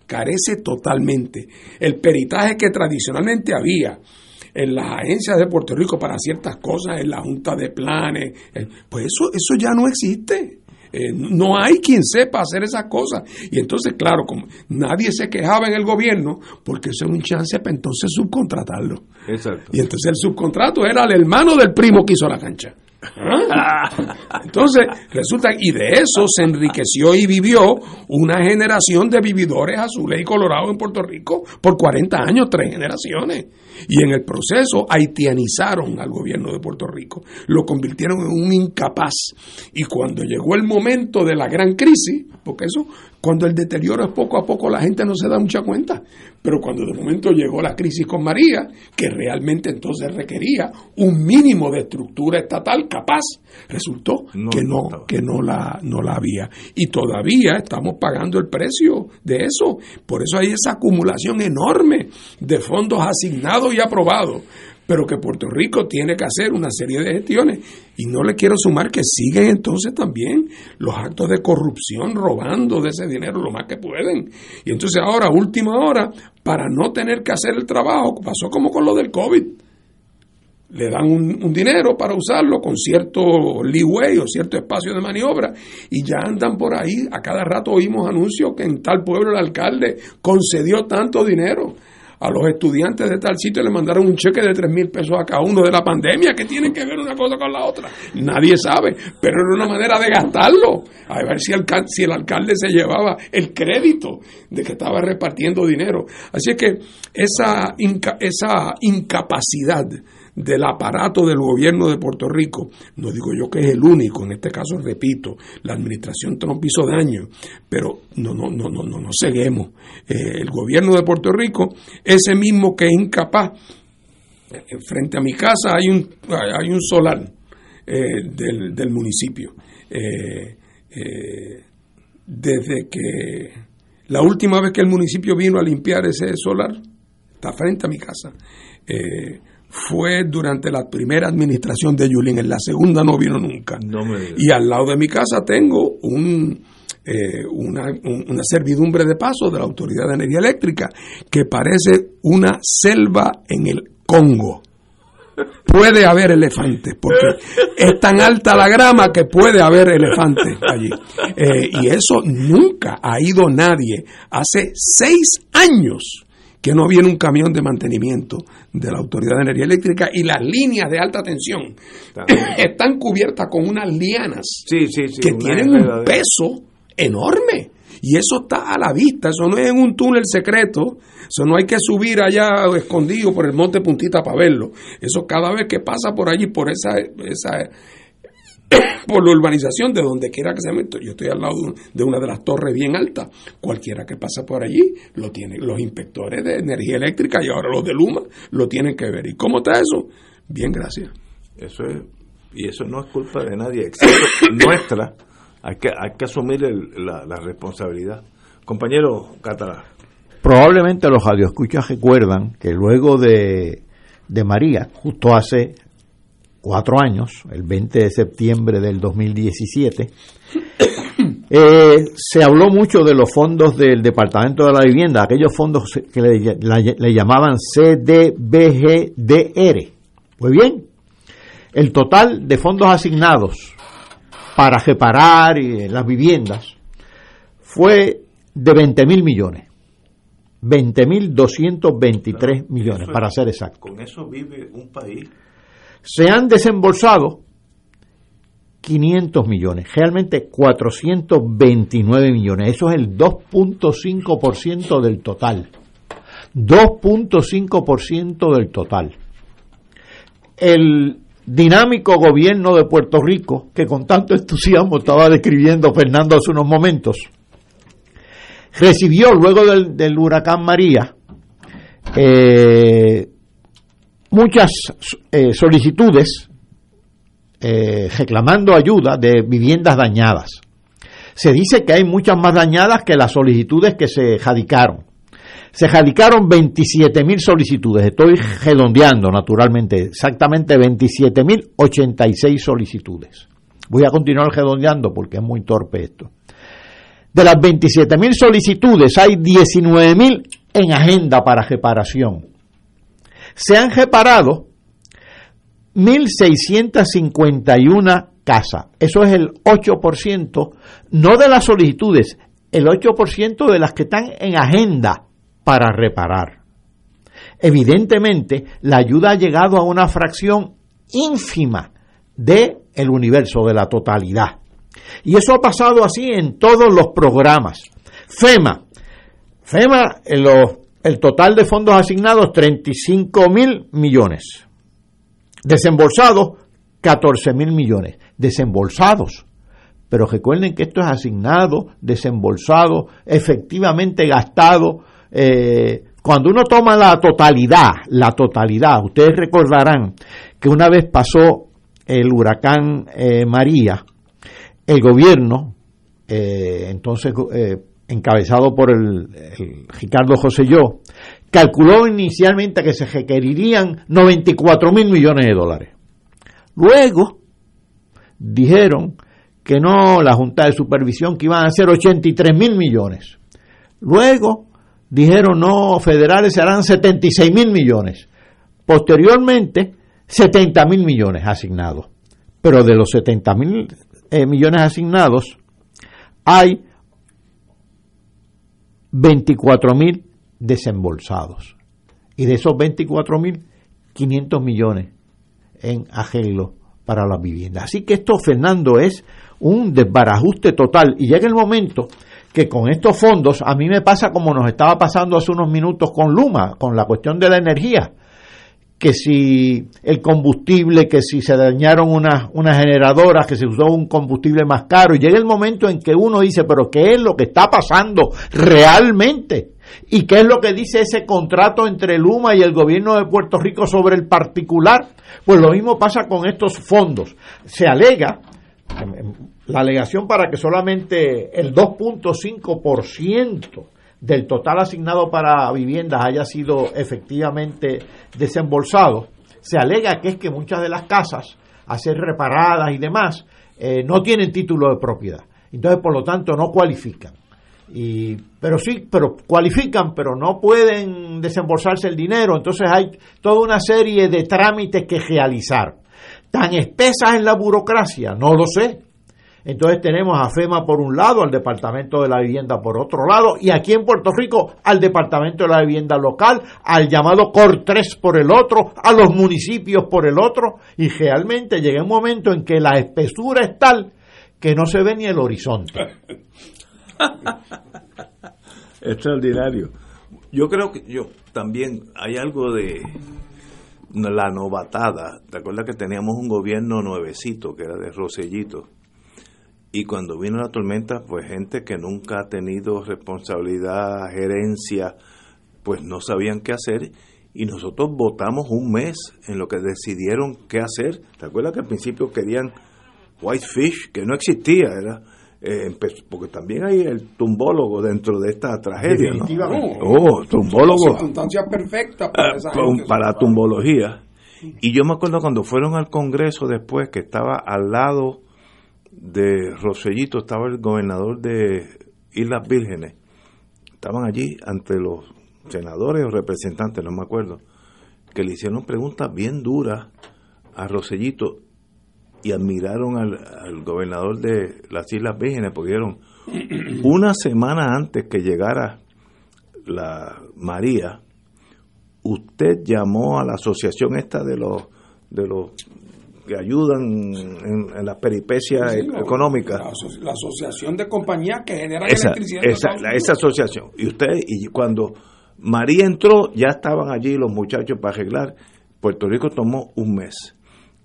carece totalmente. El peritaje que tradicionalmente había en las agencias de Puerto Rico para ciertas cosas, en la Junta de Planes, pues eso, eso ya no existe. Eh, no hay quien sepa hacer esas cosas. Y entonces, claro, como nadie se quejaba en el gobierno, porque eso era un chance para entonces subcontratarlo. Exacto. Y entonces el subcontrato era el hermano del primo que hizo la cancha. Entonces, resulta, y de eso se enriqueció y vivió una generación de vividores azules y colorados en Puerto Rico por 40 años, tres generaciones. Y en el proceso haitianizaron al gobierno de Puerto Rico, lo convirtieron en un incapaz. Y cuando llegó el momento de la gran crisis, porque eso, cuando el deterioro es poco a poco, la gente no se da mucha cuenta. Pero cuando de momento llegó la crisis con María, que realmente entonces requería un mínimo de estructura estatal capaz, resultó que no, que no la, no la había. Y todavía estamos pagando el precio de eso. Por eso hay esa acumulación enorme de fondos asignados y aprobados pero que Puerto Rico tiene que hacer una serie de gestiones. Y no le quiero sumar que siguen entonces también los actos de corrupción robando de ese dinero lo más que pueden. Y entonces ahora, última hora, para no tener que hacer el trabajo, pasó como con lo del COVID. Le dan un, dinero para usarlo con cierto leeway o cierto espacio de maniobra y ya andan por ahí. A cada rato oímos anuncios que en tal pueblo el alcalde concedió tanto dinero a los estudiantes de tal sitio le mandaron un cheque de tres mil pesos a cada uno de la pandemia, que tienen que ver una cosa con la otra. Nadie sabe, pero era una manera de gastarlo. A ver si el, si el alcalde se llevaba el crédito de que estaba repartiendo dinero. Así que esa, esa incapacidad del aparato del gobierno de Puerto Rico, no digo yo que es el único, en este caso repito, la administración Trump hizo daño, pero no, no, no, no, no, no ceguemos. Eh, el gobierno de Puerto Rico, ese mismo que es incapaz, eh, frente a mi casa hay un, hay un solar eh, del, del, municipio. desde que la última vez que el municipio vino a limpiar ese solar, está frente a mi casa. Eh, fue durante la primera administración de Yulín, en la segunda no vino nunca. y al lado de mi casa tengo un, eh, una, una, servidumbre de paso de la Autoridad de Energía Eléctrica que parece una selva en el Congo. Puede haber elefantes, porque es tan alta la grama que puede haber elefantes allí. Eh, y eso nunca ha ido nadie. Hace seis años que no viene un camión de mantenimiento de la Autoridad de Energía Eléctrica y las líneas de alta tensión están cubiertas con unas lianas que tienen un peso enorme. Y eso está a la vista, eso no es en un túnel secreto, eso no hay que subir allá escondido por el monte Puntita para verlo. Eso cada vez que pasa por allí, por esa, esa por la urbanización de donde quiera que se meta. Yo estoy al lado de una de las torres bien altas. Cualquiera que pasa por allí lo tiene. Los inspectores de energía eléctrica y ahora los de Luma lo tienen que ver. ¿Y cómo está eso? Bien, gracias. Eso es, y eso no es culpa de nadie, excepto nuestra. Hay que, hay que asumir la, responsabilidad. Compañero Catalá. Probablemente los radioescuchas recuerdan que luego de, de María, justo hace cuatro años, el 20 de septiembre del 2017, eh, se habló mucho de los fondos del Departamento de la Vivienda, aquellos fondos que le, le llamaban CDBGDR. Pues bien, el total de fondos asignados para reparar las viviendas fue de 20 mil millones. 20 mil 223 millones, para ser exacto. Con eso vive un país se han desembolsado 500 millones, realmente 429 millones. Eso es el 2.5% del total. 2.5% del total. El dinámico gobierno de Puerto Rico, que con tanto entusiasmo estaba describiendo Fernando hace unos momentos, recibió luego del, huracán María eh, muchas eh, solicitudes eh, reclamando ayuda de viviendas dañadas. Se dice que hay muchas más dañadas que las solicitudes que se jadicaron. Se jadicaron 27 mil solicitudes, estoy redondeando naturalmente, exactamente 27 mil 86 solicitudes. Voy a continuar redondeando porque es muy torpe esto. De las 27 mil solicitudes hay 19 mil en agenda para reparación se han reparado 1.651 casas. Eso es el 8%, no de las solicitudes, el 8% de las que están en agenda para reparar. Evidentemente, la ayuda ha llegado a una fracción ínfima de el universo de la totalidad. Y eso ha pasado así en todos los programas. FEMA. FEMA, el total de fondos asignados, 35 mil millones. Desembolsados, 14 mil millones. Desembolsados. Pero recuerden que esto es asignado, desembolsado, efectivamente gastado. Eh, cuando uno toma la totalidad, la totalidad, ustedes recordarán que una vez pasó el huracán eh, María, el gobierno, eh, entonces encabezado por el, Ricardo José-Yo, calculó inicialmente que se requerirían 94 mil millones de dólares. Luego dijeron que no, la Junta de Supervisión que iban a ser 83 mil millones. Luego dijeron no, federales serán 76 mil millones. Posteriormente, 70 mil millones asignados. Pero de los 70 mil eh, millones asignados, hay 24 mil desembolsados. Y de esos 24 mil, 500 millones en arreglo para la vivienda. Así que esto, Fernando, es un desbarajuste total. Y llega el momento que con estos fondos, a mí me pasa como nos estaba pasando hace unos minutos con Luma, con la cuestión de la energía, que si el combustible, que si se dañaron unas, unas generadoras, que se usó un combustible más caro, y llega el momento en que uno dice, pero ¿qué es lo que está pasando realmente? ¿Y qué es lo que dice ese contrato entre Luma y el gobierno de Puerto Rico sobre el particular? Pues lo mismo pasa con estos fondos. Se alega, la alegación para que solamente el 2.5% del total asignado para viviendas haya sido efectivamente desembolsado, se alega que es que muchas de las casas, a ser reparadas y demás, eh, no tienen título de propiedad. Entonces, por lo tanto, no cualifican. Y, pero sí, pero cualifican, pero no pueden desembolsarse el dinero. Entonces hay toda una serie de trámites que realizar. Tan espesas en la burocracia, no lo sé. Entonces tenemos a FEMA por un lado, al Departamento de la Vivienda por otro lado, y aquí en Puerto Rico al Departamento de la Vivienda local, al llamado COR 3 por el otro, a los municipios por el otro, y realmente llega un momento en que la espesura es tal que no se ve ni el horizonte. Extraordinario. Yo creo que yo también hay algo de la novatada. ¿Te acuerdas que teníamos un gobierno nuevecito que era de Rosellito? Y cuando vino la tormenta, pues gente que nunca ha tenido responsabilidad, gerencia, pues no sabían qué hacer. Y nosotros votamos un mes en lo que decidieron qué hacer. ¿Te acuerdas que al principio querían Whitefish, que no existía? Era, eh, porque también hay el tumbólogo dentro de esta tragedia. ¿no? Oh, tumbólogo. Circunstancias perfectas para, ah, para tumbología. Y yo me acuerdo cuando fueron al Congreso después, que estaba al lado de Rosellito estaba el gobernador de Islas Vírgenes. Estaban allí ante los senadores o representantes, no me acuerdo, que le hicieron preguntas bien duras a Rosellito y admiraron al, gobernador de las Islas Vírgenes, porque dieron una semana antes que llegara la María, usted llamó a la asociación esta de los de los que ayudan en, las peripecias económicas. La, asociación de compañías que generan electricidad. Esa, esa asociación. Y usted, y cuando María entró, ya estaban allí los muchachos para arreglar. Puerto Rico tomó un mes.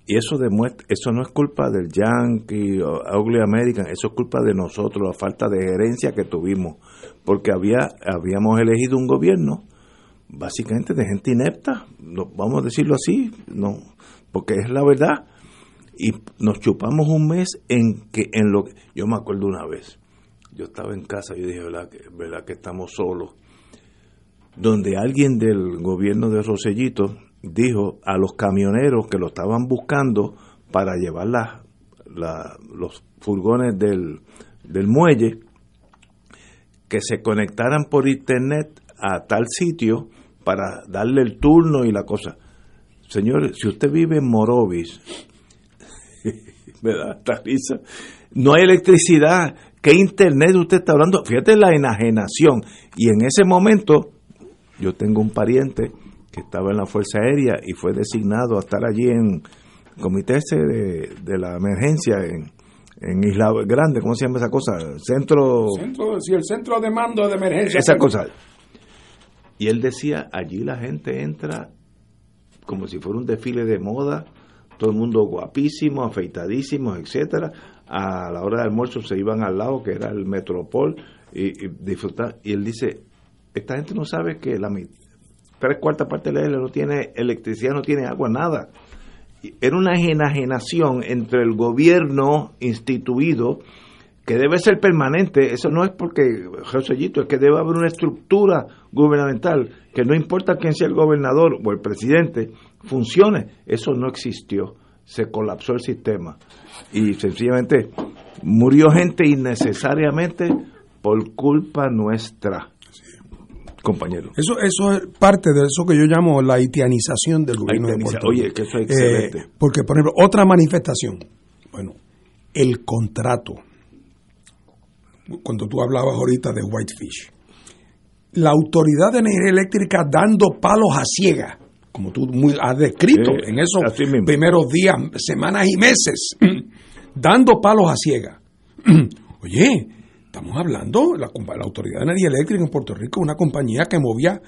Y eso demuestra, eso no es culpa del Yankee o Ugly American, eso es culpa de nosotros, la falta de gerencia que tuvimos, porque había, habíamos elegido un gobierno básicamente de gente inepta, vamos a decirlo así, no, porque es la verdad. Y nos chupamos un mes en que en lo que yo me acuerdo una vez, yo estaba en casa y dije, ¿verdad ¿verdad que estamos solos? Donde alguien del gobierno de Rosellito dijo a los camioneros que lo estaban buscando para llevar los furgones del, del muelle, que se conectaran por internet a tal sitio para darle el turno y la cosa. Señores, si usted vive en Morovis, ¿verdad? risa. No hay electricidad. ¿Qué internet usted está hablando? Fíjate la enajenación. Y en ese momento, yo tengo un pariente que estaba en la Fuerza Aérea y fue designado a estar allí en comité ese de, la emergencia en, en Isla Grande, ¿cómo se llama esa cosa? Centro... centro sí, el centro de mando de emergencia. Esa cosa. Y él decía, allí la gente entra como si fuera un desfile de moda, todo el mundo guapísimo, afeitadísimo, etcétera. A la hora de almuerzo se iban al lado, que era el Metropol, y, y disfrutar. Y él dice, esta gente no sabe que la tres cuartas partes de la no tiene electricidad, no tiene agua, nada. Era una enajenación entre el gobierno instituido, que debe ser permanente, eso no es porque, Josellito, es que debe haber una estructura gubernamental, que no importa quién sea el gobernador o el presidente, funcione. Eso no existió, se colapsó el sistema y sencillamente murió gente innecesariamente por culpa nuestra compañero. Eso, eso es parte de eso que yo llamo la haitianización del gobierno de Puerto Rico. Oye, que eso es excelente. Eh, porque, por ejemplo, otra manifestación, bueno, el contrato. Cuando tú hablabas ahorita de Whitefish, la Autoridad de Energía Eléctrica dando palos a ciegas, como tú muy has descrito en esos primeros días, semanas y meses, dando palos a ciegas. Oye, Estamos hablando, la, la Autoridad de Energía Eléctrica en Puerto Rico, una compañía que movía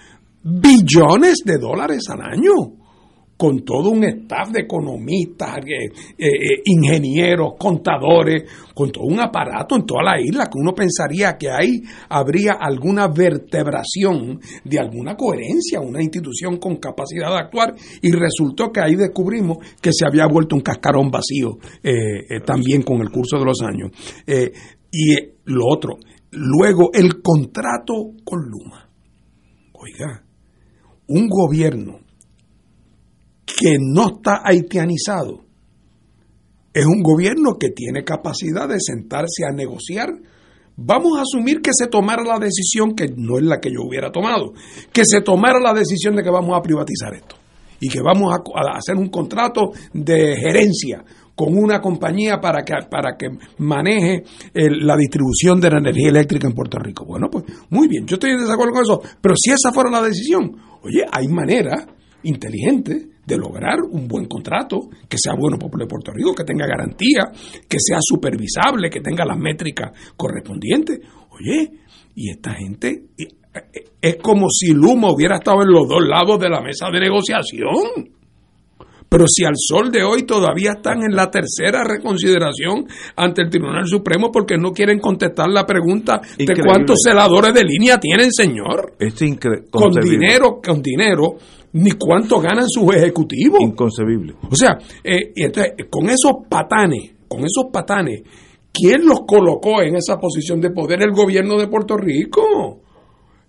billones de dólares al año, con todo un staff de economistas, eh, eh, ingenieros, contadores, con todo un aparato en toda la isla, que uno pensaría que ahí habría alguna vertebración de alguna coherencia, una institución con capacidad de actuar, y resultó que ahí descubrimos que se había vuelto un cascarón vacío eh, también con el curso de los años. Y lo otro, luego el contrato con Luma. Oiga, un gobierno que no está haitianizado es un gobierno que tiene capacidad de sentarse a negociar. Vamos a asumir que se tomara la decisión, que no es la que yo hubiera tomado, que se tomara la decisión de que vamos a privatizar esto y que vamos a, hacer un contrato de gerencia con una compañía para que, para que maneje la distribución de la energía eléctrica en Puerto Rico. Bueno, pues muy bien, yo estoy en desacuerdo con eso, pero si esa fuera la decisión, oye, hay manera inteligente de lograr un buen contrato que sea bueno para Puerto Rico, que tenga garantía, que sea supervisable, que tenga las métricas correspondientes. Oye, y esta gente eh, es como si Luma hubiera estado en los dos lados de la mesa de negociación. Pero si al sol de hoy todavía están en la tercera reconsideración ante el Tribunal Supremo porque no quieren contestar la pregunta de cuántos celadores de línea tienen, señor. Es con dinero, con dinero, ni cuánto ganan sus ejecutivos. Inconcebible. O sea, eh, entonces, con esos patanes, con esos patanes, ¿quién los colocó en esa posición de poder? El gobierno de Puerto Rico.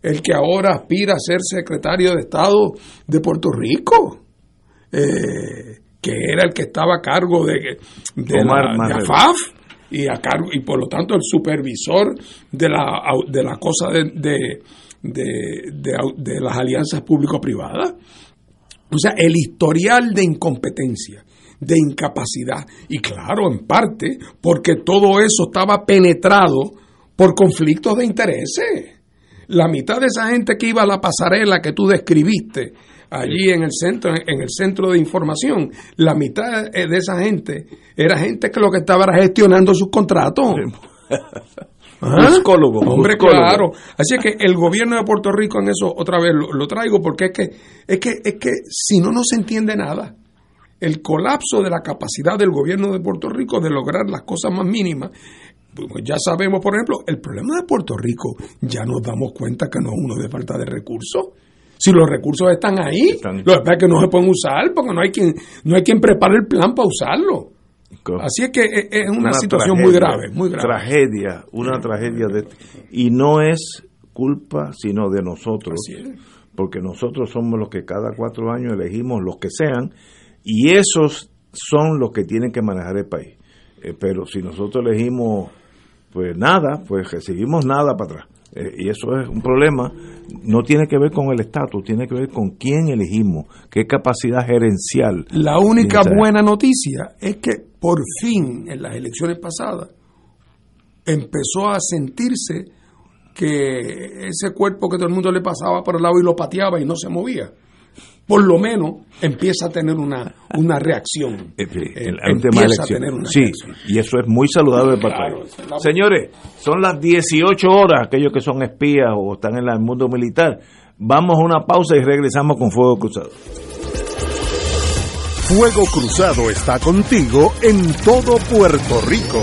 El que ahora aspira a ser secretario de Estado de Puerto Rico. Eh, que era el que estaba a cargo de, de, la, y, a cargo, y por lo tanto el supervisor de la, de la cosa de, de las alianzas público-privadas. O sea, el historial de incompetencia, de incapacidad, y claro, en parte porque todo eso estaba penetrado por conflictos de intereses. La mitad de esa gente que iba a la pasarela que tú describiste allí en el centro, en el centro de información, la mitad de esa gente era gente que lo que estaba gestionando sus contratos. ¿Ah? Psicólogo. Hombre, claro. Así que el gobierno de Puerto Rico en eso otra vez lo, traigo porque es que, es que es que si no no se entiende nada. El colapso de la capacidad del gobierno de Puerto Rico de lograr las cosas más mínimas pues ya sabemos, por ejemplo, el problema de Puerto Rico, ya nos damos cuenta que no es uno de falta de recursos, si los recursos están ahí, lo que es que no se pueden usar porque no hay quien, no hay quien prepare el plan para usarlo. Así es que es una, situación muy grave, muy grave. Tragedia, una tragedia de y no es culpa sino de nosotros, porque nosotros somos los que cada cuatro años elegimos los que sean y esos son los que tienen que manejar el país. Eh, pero si nosotros elegimos pues nada, pues recibimos nada para atrás. Eh, y eso es un problema, no tiene que ver con el estatus, tiene que ver con quién elegimos, qué capacidad gerencial. La única buena noticia es que por fin en las elecciones pasadas empezó a sentirse que ese cuerpo que todo el mundo le pasaba por el lado y lo pateaba y no se movía, por lo menos empieza a tener una, una reacción. Eh, empieza a tener una sí, y eso es muy saludable para todos. Señores, son las 18 horas, aquellos que son espías o están en el mundo militar. Vamos a una pausa y regresamos con Fuego Cruzado. Fuego Cruzado está contigo en todo Puerto Rico.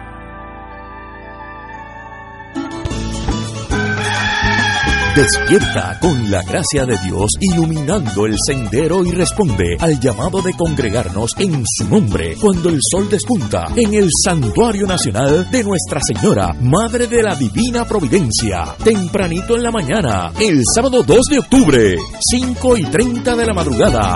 Despierta con la gracia de Dios iluminando el sendero y responde al llamado de congregarnos en su nombre cuando el sol despunta en el Santuario Nacional de Nuestra Señora, Madre de la Divina Providencia, tempranito en la mañana, el sábado 2 de octubre, 5 y 30 de la madrugada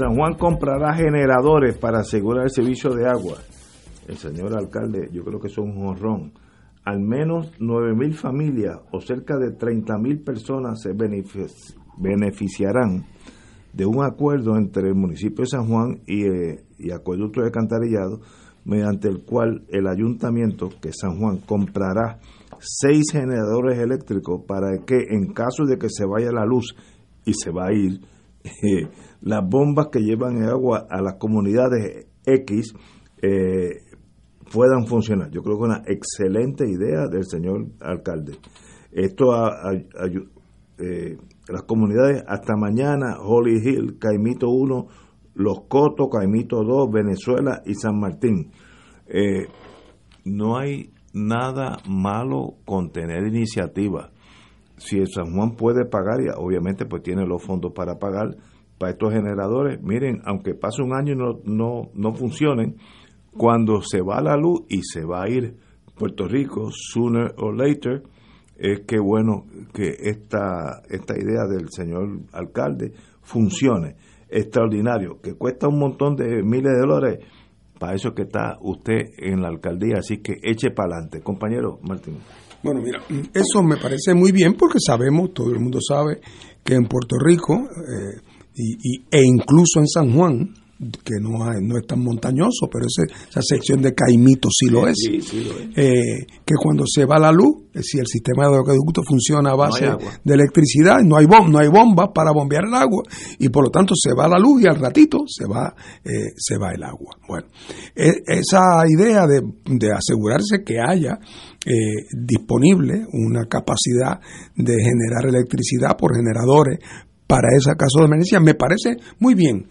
San Juan comprará generadores para asegurar el servicio de agua. El señor alcalde, yo creo que son un honrón. Al menos 9.000 familias o cerca de 30.000 personas se beneficiarán de un acuerdo entre el municipio de San Juan y, eh, Acueducto de Cantarillado, mediante el cual el ayuntamiento, que San Juan, comprará seis generadores eléctricos para que en caso de que se vaya la luz, y se va a ir, eh, las bombas que llevan agua a las comunidades X eh, puedan funcionar. Yo creo que es una excelente idea del señor alcalde. Esto a, eh, las comunidades hasta mañana, Holy Hill, Caimito 1, Los Cotos, Caimito 2, Venezuela y San Martín. Eh, no hay nada malo con tener iniciativa. Si el San Juan puede pagar, y obviamente pues tiene los fondos para pagar, para estos generadores, miren, aunque pase un año y no, no, no funcionen, cuando se va la luz y se va a ir Puerto Rico, sooner or later, es que bueno que esta, esta idea del señor alcalde funcione. Extraordinario, que cuesta un montón de miles de dólares. Para eso que está usted en la alcaldía, así que eche para adelante. Compañero Martín. Bueno, mira, eso me parece muy bien porque sabemos, todo el mundo sabe, que en Puerto Rico eh, y, e incluso en San Juan, que no, no es tan montañoso, pero esa sección de Caimito sí lo es. Eh, que cuando se va la luz, eh, si el sistema de acueducto funciona a base de electricidad, no hay, bom, no hay bombas para bombear el agua y por lo tanto se va la luz y al ratito se va, eh, se va el agua. Bueno, e, esa idea de, de asegurarse que haya disponible una capacidad de generar electricidad por generadores para ese caso de emergencia me parece muy bien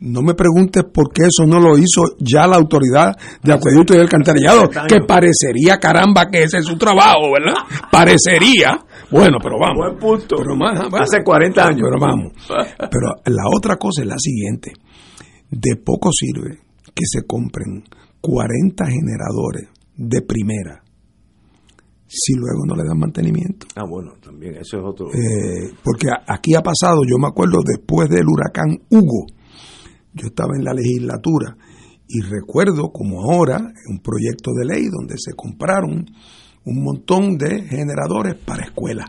no me preguntes por qué eso no lo hizo ya la autoridad de acueducto y alcantarillado, que parecería, caramba, que ese es su trabajo, ¿verdad? Parecería. Bueno, pero vamos. punto. Pero más, Hace 40 años. Pero vamos. Pero la otra cosa es la siguiente. De poco sirve que se compren 40 generadores de primera si luego no le dan mantenimiento. Ah, bueno, también, eso es otro. Eh, porque aquí ha pasado, yo me acuerdo después del huracán Hugo, yo estaba en la legislatura y recuerdo como ahora un proyecto de ley donde se compraron un montón de generadores para escuelas.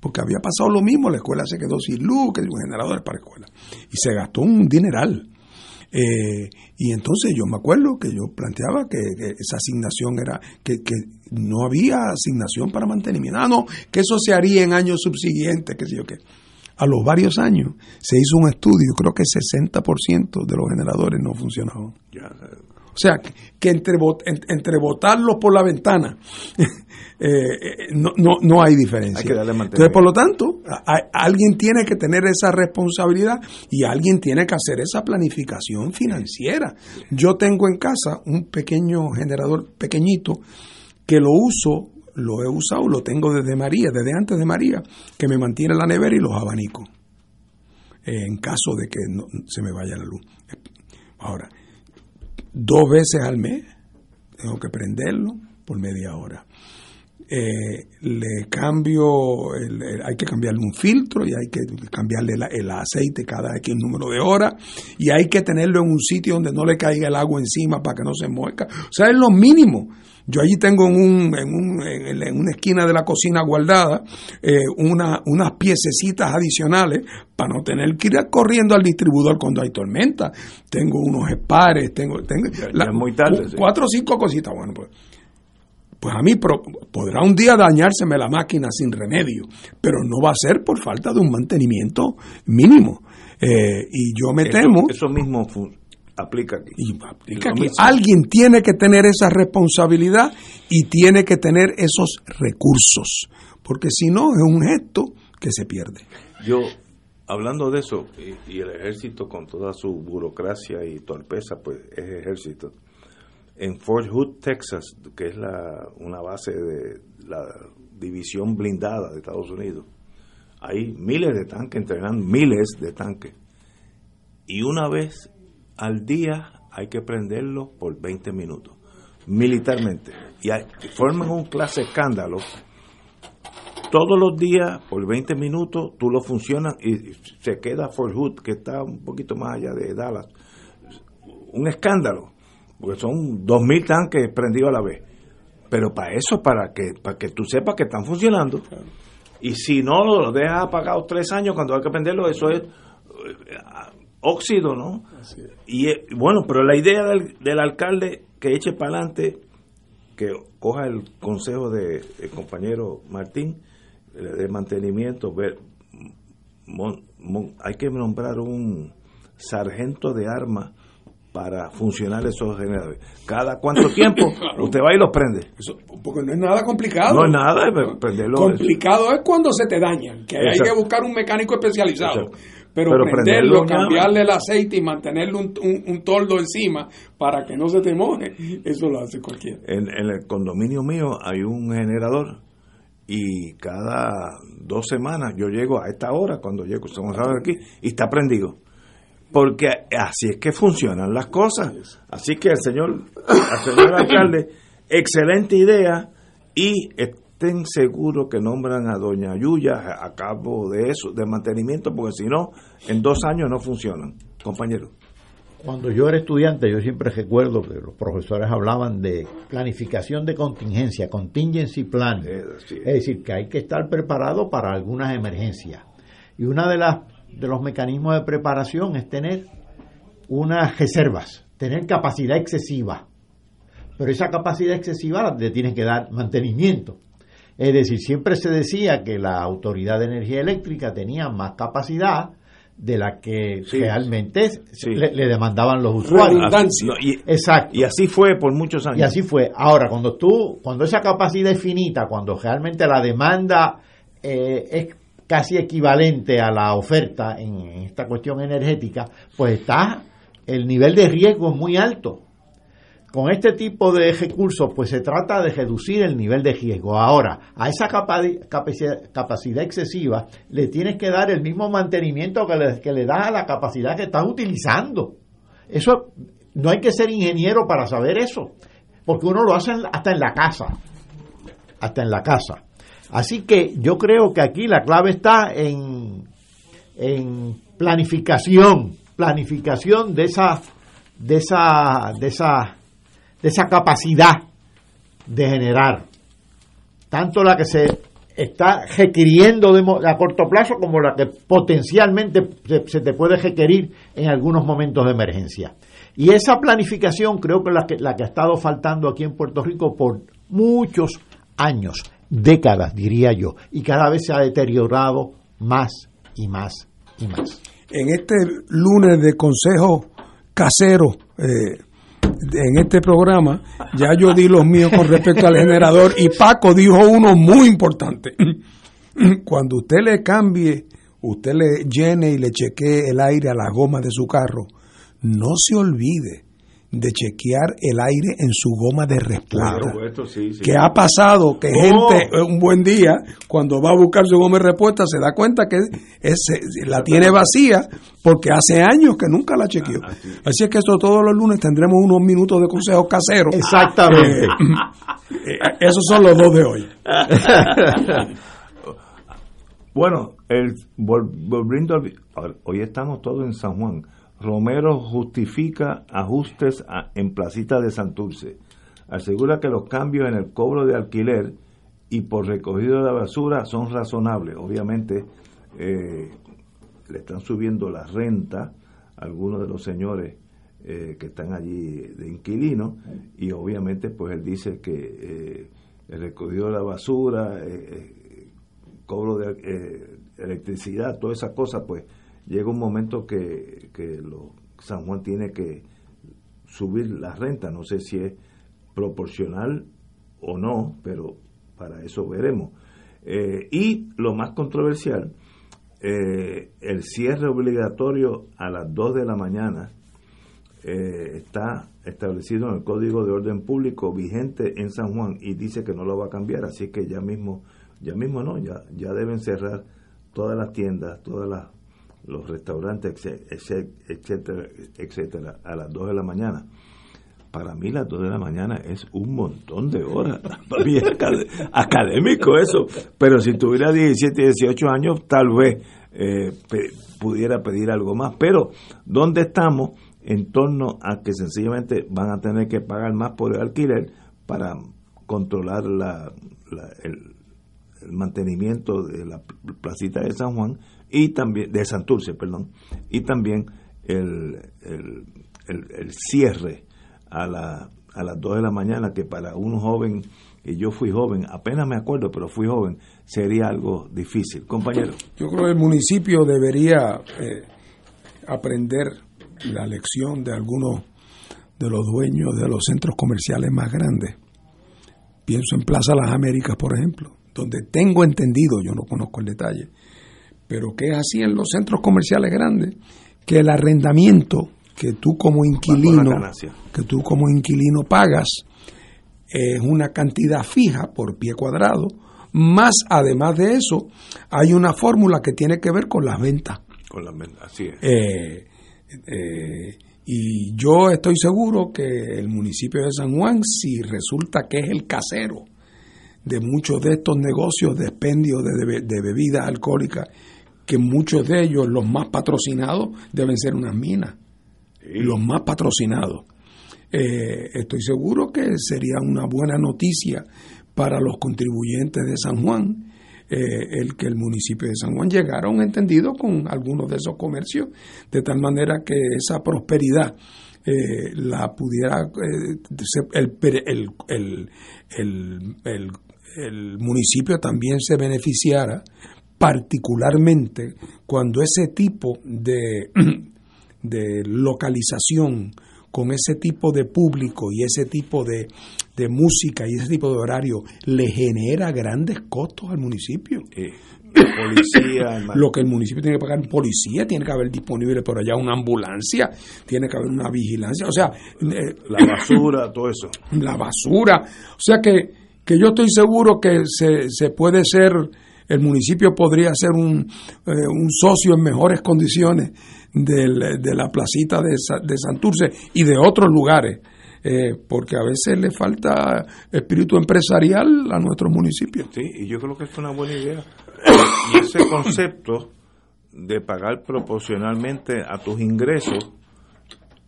Porque había pasado lo mismo, la escuela se quedó sin luz, que generadores para escuelas. Y se gastó un dineral. Eh, y entonces yo me acuerdo que yo planteaba que, esa asignación era, que, no había asignación para mantenimiento. Ah, no, que eso se haría en años subsiguientes, que sé yo qué a los varios años se hizo un estudio, creo que 60% de los generadores no funcionaban. O sea, que entre, entre botarlos por la ventana eh, eh, no, no, no, hay diferencia. Entonces, por lo tanto, alguien tiene que tener esa responsabilidad y alguien tiene que hacer esa planificación financiera. Yo tengo en casa un pequeño generador pequeñito que lo uso lo he usado, lo tengo desde María, desde antes de María, que me mantiene la nevera y los abanicos, en caso de que no, se me vaya la luz. Ahora, dos veces al mes tengo que prenderlo por media hora. Eh, le cambio, hay que cambiarle un filtro y hay que cambiarle el aceite cada X número de horas y hay que tenerlo en un sitio donde no le caiga el agua encima para que no se mueca. O sea, es lo mínimo. Yo allí tengo en, un, en, un, en, una esquina de la cocina guardada eh, una, unas piececitas adicionales para no tener que ir corriendo al distribuidor cuando hay tormenta. Tengo unos espares, tengo, tengo muy tarde, cuatro o cinco cositas. Bueno, pues, pues a mí podrá un día dañárseme la máquina sin remedio, pero no va a ser por falta de un mantenimiento mínimo. Eh, y yo me temo... Eso mismo aplica aquí. Y aplica aquí. Alguien tiene que tener esa responsabilidad y tiene que tener esos recursos, porque si no es un gesto que se pierde. Yo, hablando de eso, y, el ejército con toda su burocracia y torpeza, pues es ejército. En Fort Hood, Texas, que es la, una base de la división blindada de Estados Unidos, hay miles de tanques entrenando, miles de tanques. Y una vez al día hay que prenderlo por 20 minutos, militarmente. Y forman un clase escándalo. Todos los días, por 20 minutos, tú lo funcionas y se queda Fort Hood, que está un poquito más allá de Dallas. Un escándalo, porque son 2.000 tanques prendidos a la vez. Pero para eso, para que, para que tú sepas que están funcionando. Y si no lo dejas apagado tres años cuando hay que prenderlo, eso es óxido, ¿no? Y eh, bueno, pero la idea del, alcalde que eche para adelante, que coja el consejo del de, compañero Martín, de mantenimiento, ver, hay que nombrar un sargento de armas para funcionar esos generadores. ¿Cada cuánto tiempo usted va y los prende? porque no es nada complicado. No es nada, prenderlo. Complicado es cuando se te dañan, que hay que buscar un mecánico especializado. Pero, prenderlo, cambiarle el aceite y mantenerle un, un, toldo encima para que no se te moje, eso lo hace cualquiera. En, el condominio mío hay un generador y cada dos semanas yo llego a esta hora, cuando llego, estamos aquí, y está prendido. Porque así es que funcionan las cosas. Así que el señor, el señor alcalde, excelente idea y estén seguros que nombran a doña Yuya a cabo de eso, de mantenimiento, porque si no, en dos años no funcionan, compañero. Cuando yo era estudiante, yo siempre recuerdo que los profesores hablaban de planificación de contingencia, contingency plan. Es decir, que hay que estar preparado para algunas emergencias. Y una de las de los mecanismos de preparación es tener unas reservas, tener capacidad excesiva. Pero esa capacidad excesiva le tiene que dar mantenimiento. Es decir, siempre se decía que la Autoridad de Energía Eléctrica tenía más capacidad de la que realmente Le, demandaban los usuarios. y, Exacto. Y así fue por muchos años. Y así fue. Ahora, cuando tú, cuando esa capacidad es finita, cuando realmente la demanda eh, es casi equivalente a la oferta en, esta cuestión energética, pues está el nivel de riesgo muy alto. Con este tipo de recursos, pues se trata de reducir el nivel de riesgo. Ahora, a esa capacidad, excesiva le tienes que dar el mismo mantenimiento que le, que le das a la capacidad que estás utilizando. Eso no hay que ser ingeniero para saber eso, porque uno lo hace hasta en la casa. Hasta en la casa. Así que yo creo que aquí la clave está en, en planificación, planificación de esa, de esa, de esa, de esa capacidad de generar, tanto la que se está requiriendo a corto plazo como la que potencialmente se, se, te puede requerir en algunos momentos de emergencia. Y esa planificación creo que la que, la que ha estado faltando aquí en Puerto Rico por muchos años décadas, diría yo, y cada vez se ha deteriorado más y más y más. En este lunes de consejo casero, eh, en este programa, ya yo di los míos con respecto al generador y Paco dijo uno muy importante. Cuando usted le cambie, usted le llene y le chequee el aire a la goma de su carro, no se olvide de chequear el aire en su goma de respuesta. Que ha pasado que gente eh, un buen día, cuando va a buscar su goma de respuesta, se da cuenta que la tiene vacía porque hace años que nunca la chequeó. Ah, así. es que esto todos los lunes tendremos unos minutos de consejos caseros. Exactamente. Eh, eh, esos son los dos de hoy. bueno, el, volviendo hoy estamos todos en San Juan Romero justifica ajustes en Placita de Santurce. Asegura que los cambios en el cobro de alquiler y por recogido de basura son razonables. Obviamente eh, le están subiendo la renta a algunos de los señores eh, que están allí de inquilino y obviamente pues él dice que eh, el recogido de la basura, cobro de electricidad, todas esas cosas pues llega un momento que, lo, San Juan tiene que subir la renta, no sé si es proporcional o no, pero para eso veremos. Eh, y lo más controversial, eh, el cierre obligatorio a las 2 de la mañana eh, está establecido en el Código de Orden Público vigente en San Juan y dice que no lo va a cambiar, así que ya mismo, ya mismo no, ya, ya deben cerrar todas las tiendas, todas las los restaurantes, etcétera, etcétera, a las 2 de la mañana. Para mí las 2 de la mañana es un montón de horas. Para mí es académico eso. Pero si tuviera 17, 18 años, tal vez eh, pudiera pedir algo más. Pero, ¿dónde estamos? En torno a que sencillamente van a tener que pagar más por el alquiler para controlar la, el, el mantenimiento de la placita de San Juan y también de Santurce, perdón, y también el, el, cierre a, la, a las 2 de la mañana, que para un joven, y yo fui joven, apenas me acuerdo, pero fui joven, sería algo difícil. Compañero. Yo creo que el municipio debería eh, aprender la lección de algunos de los dueños de los centros comerciales más grandes. Pienso en Plaza Las Américas, por ejemplo, donde tengo entendido, yo no conozco el detalle, pero que es así en los centros comerciales grandes, que el arrendamiento que tú como inquilino, que tú como inquilino pagas es una cantidad fija por pie cuadrado Más además de eso, hay una fórmula que tiene que ver con las ventas. Con las ventas, así es. Eh, eh, y yo estoy seguro que el municipio de San Juan, si resulta que es el casero de muchos de estos negocios de expendio de, de bebidas alcohólicas, que muchos de ellos, los más patrocinados, deben ser unas minas. Los más patrocinados. Eh, estoy seguro que sería una buena noticia para los contribuyentes de San Juan eh, el que el municipio de San Juan llegara a un entendido con algunos de esos comercios, de tal manera que esa prosperidad eh, la pudiera el, el, el, el, municipio también se beneficiara particularmente cuando ese tipo de, de localización con ese tipo de público y ese tipo de, de música y ese tipo de horario le genera grandes costos al municipio. policía, lo que el municipio tiene que pagar en policía, tiene que haber disponible por allá una ambulancia, tiene que haber una vigilancia, o sea, eh, la basura, todo eso. La basura, o sea que, que yo estoy seguro que se, se puede ser, el municipio podría ser un, eh, un socio en mejores condiciones de la placita de, de Santurce y de otros lugares. Eh, porque a veces le falta espíritu empresarial a nuestros municipios. Sí, y yo creo que es una buena idea. Y ese concepto de pagar proporcionalmente a tus ingresos,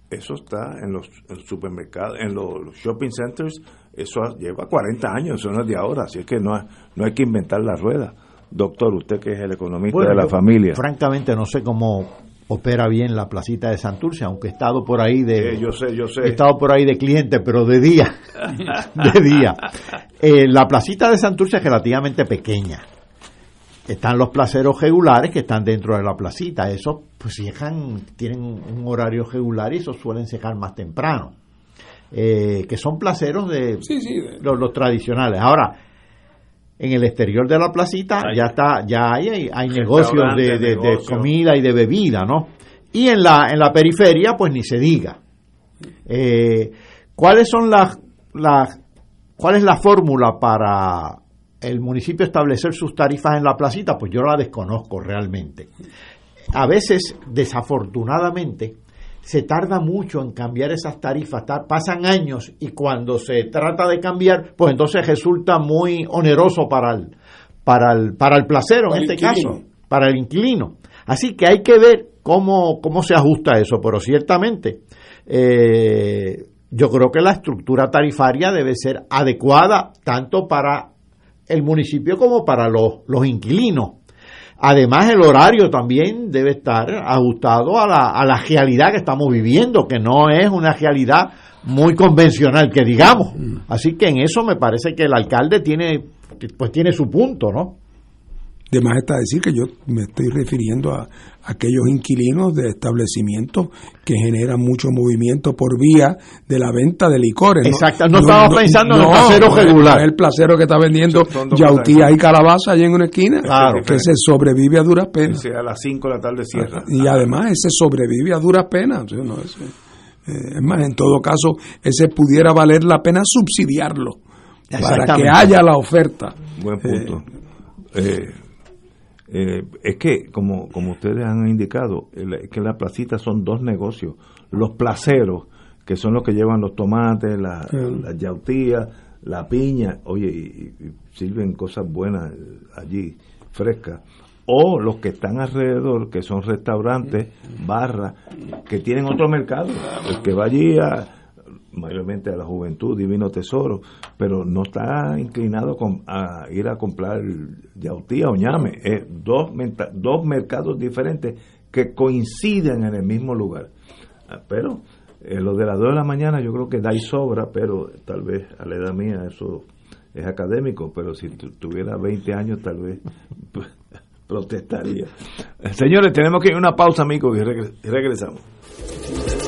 eso está en los, supermercados, en los, shopping centers, eso lleva 40 años, eso no es de ahora, así es que no, no hay que inventar la rueda. Doctor, usted que es el economista de la familia. Francamente no sé cómo opera bien la placita de Santurce, aunque he estado por ahí de yo sé, yo sé. he estado por ahí de cliente, pero de día, de día. Eh, la placita de Santurce es relativamente pequeña. Están los placeros regulares que están dentro de la placita. Esos pues llegan, tienen un horario regular y esos suelen secar más temprano. Eh, que son placeros de, Los, tradicionales. Ahora, en el exterior de la placita ya está ya hay, hay negocios de, comida y de bebida no y en la en la periferia pues ni se diga. Eh, cuáles son las las cuál es la fórmula para el municipio establecer sus tarifas en la placita pues yo la desconozco realmente. A veces desafortunadamente se tarda mucho en cambiar esas tarifas, pasan años y cuando se trata de cambiar, pues entonces resulta muy oneroso para el, para el, para el placero en este caso, para el inquilino. Así que hay que ver cómo, cómo se ajusta eso, pero ciertamente eh, yo creo que la estructura tarifaria debe ser adecuada tanto para el municipio como para los, los inquilinos. Además, el horario también debe estar ajustado a la, a la realidad que estamos viviendo, que no es una realidad muy convencional, que digamos. Mm. Así que en eso me parece que el alcalde tiene, pues tiene su punto, ¿no? De más está decir que yo me estoy refiriendo a, aquellos inquilinos de establecimientos que generan mucho movimiento por vía de la venta de licores. Exacto, no, estamos pensando en el placero regular. el placero que está vendiendo yautías y calabaza allá en una esquina, claro, que se sobrevive a duras penas. a las 5 de la tarde cierra. Y además ese sobrevive a duras penas. Eh, es más, en todo caso, ese pudiera valer la pena subsidiarlo para que haya la oferta. Buen punto. Eh, eh eh, es que, como, como ustedes han indicado, es que la placita son dos negocios. Los placeros, que son los que llevan los tomates, la, la yautía, la piña, oye, y, sirven cosas buenas allí, frescas. O los que están alrededor, que son restaurantes, barras, que tienen otro mercado. El que va allí a mayormente a la juventud, divino tesoro, pero no está inclinado a ir a comprar yautía o ñame. Es dos, dos mercados diferentes que coinciden en el mismo lugar. Ah, pero eh, lo de las 2 de la mañana yo creo que da y sobra, pero tal vez a la edad mía eso es académico, pero si tuviera 20 años tal vez protestaría. Señores, tenemos que ir a una pausa, amigos, y regresamos.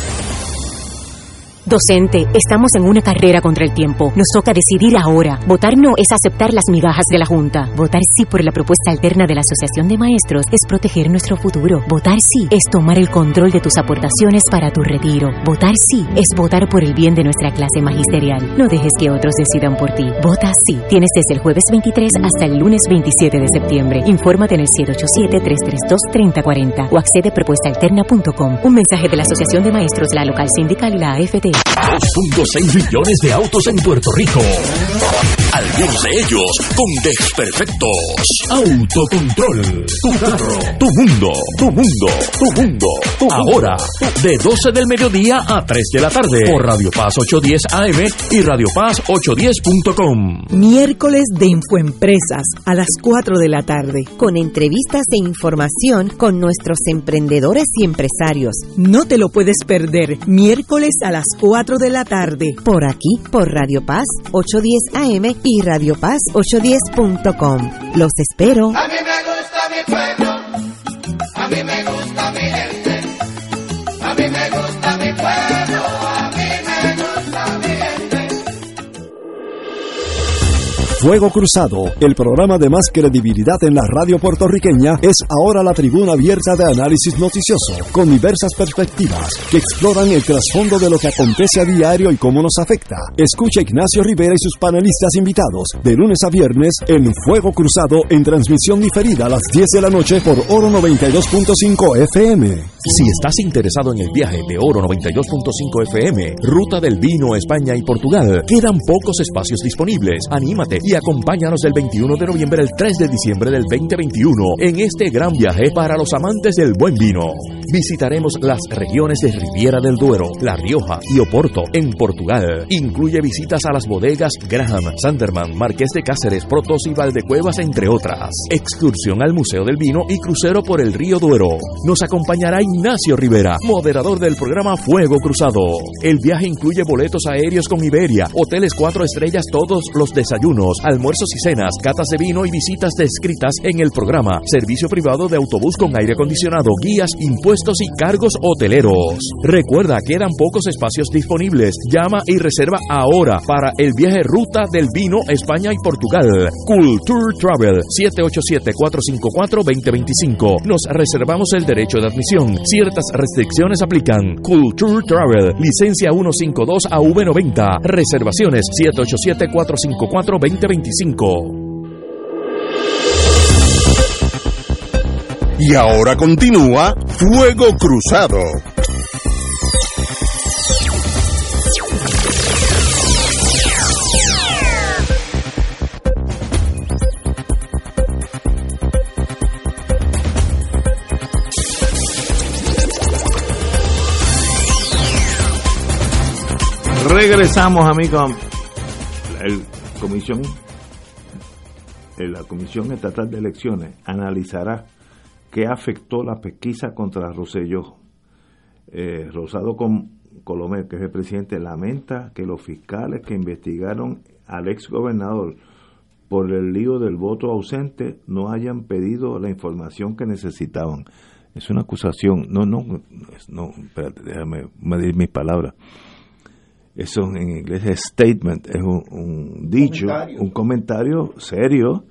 Docente, estamos en una carrera contra el tiempo. Nos toca decidir ahora. Votar no es aceptar las migajas de la Junta. Votar sí por la propuesta alterna de la Asociación de Maestros es proteger nuestro futuro. Votar sí es tomar el control de tus aportaciones para tu retiro. Votar sí es votar por el bien de nuestra clase magisterial. No dejes que otros decidan por ti. Vota sí. Tienes desde el jueves 23 hasta el lunes 27 de septiembre. Infórmate en el 787-332-3040 o accede a propuestaalterna.com. Un mensaje de la Asociación de Maestros, la local sindical y la AFT. 2.6 millones de autos en Puerto Rico. Algunos de ellos con desperfectos. Autocontrol. Tu carro. Tu mundo. Tu mundo. Tu mundo. Ahora, de 12 del mediodía a 3 de la tarde. Por Radio Paz 810 AM y Radio Paz 810.com. Miércoles de Infoempresas a las 4 de la tarde. Con entrevistas e información con nuestros emprendedores y empresarios. No te lo puedes perder. Miércoles a las 4 de la tarde. Por aquí, por Radio Paz 810 AM y Radio Paz 810.com. Los espero. A mí me gusta mi pueblo, a mí me gusta mi gente, Fuego Cruzado, el programa de más credibilidad en la radio puertorriqueña, es ahora la tribuna abierta de análisis noticioso, con diversas perspectivas que exploran el trasfondo de lo que acontece a diario y cómo nos afecta. Escucha Ignacio Rivera y sus panelistas invitados de lunes a viernes en Fuego Cruzado en transmisión diferida a las 10 de la noche por Oro 92.5 FM. Si estás interesado en el viaje de Oro 92.5 FM, Ruta del Vino, España y Portugal, quedan pocos espacios disponibles. Anímate y acompáñanos del 21 de noviembre al 3 de diciembre del 2021 en este gran viaje para los amantes del buen vino. Visitaremos las regiones de Riviera del Duero, La Rioja y Oporto en Portugal. Incluye visitas a las bodegas Graham, Sanderman, Marqués de Cáceres, Protos y Valdecuevas, entre otras. Excursión al Museo del Vino y crucero por el río Duero. Nos acompañará Ignacio Rivera, moderador del programa Fuego Cruzado. El viaje incluye boletos aéreos con Iberia, hoteles cuatro estrellas todos los desayunos, almuerzos y cenas, catas de vino y visitas descritas en el programa, servicio privado de autobús con aire acondicionado, guías, impuestos y cargos hoteleros. Recuerda, que quedan pocos espacios disponibles. Llama y reserva ahora para el viaje Ruta del Vino España y Portugal. Culture Travel 787-454-2025. Nos reservamos el derecho de admisión. Ciertas restricciones aplican. Culture Travel, licencia 152 AV90. Reservaciones 787 454 2025 25. Y ahora continúa Fuego Cruzado. Regresamos, amigos comisión, eh, la Comisión Estatal de Elecciones analizará qué afectó la pesquisa contra Rosselló. Eh, Rosado Com- Colomer, que es el presidente, lamenta que los fiscales que investigaron al ex gobernador por el lío del voto ausente no hayan pedido la información que necesitaban. Es una acusación. No, no, no, espérate, déjame medir mis palabras. Eso en inglés es statement, es un, un dicho, un comentario serio,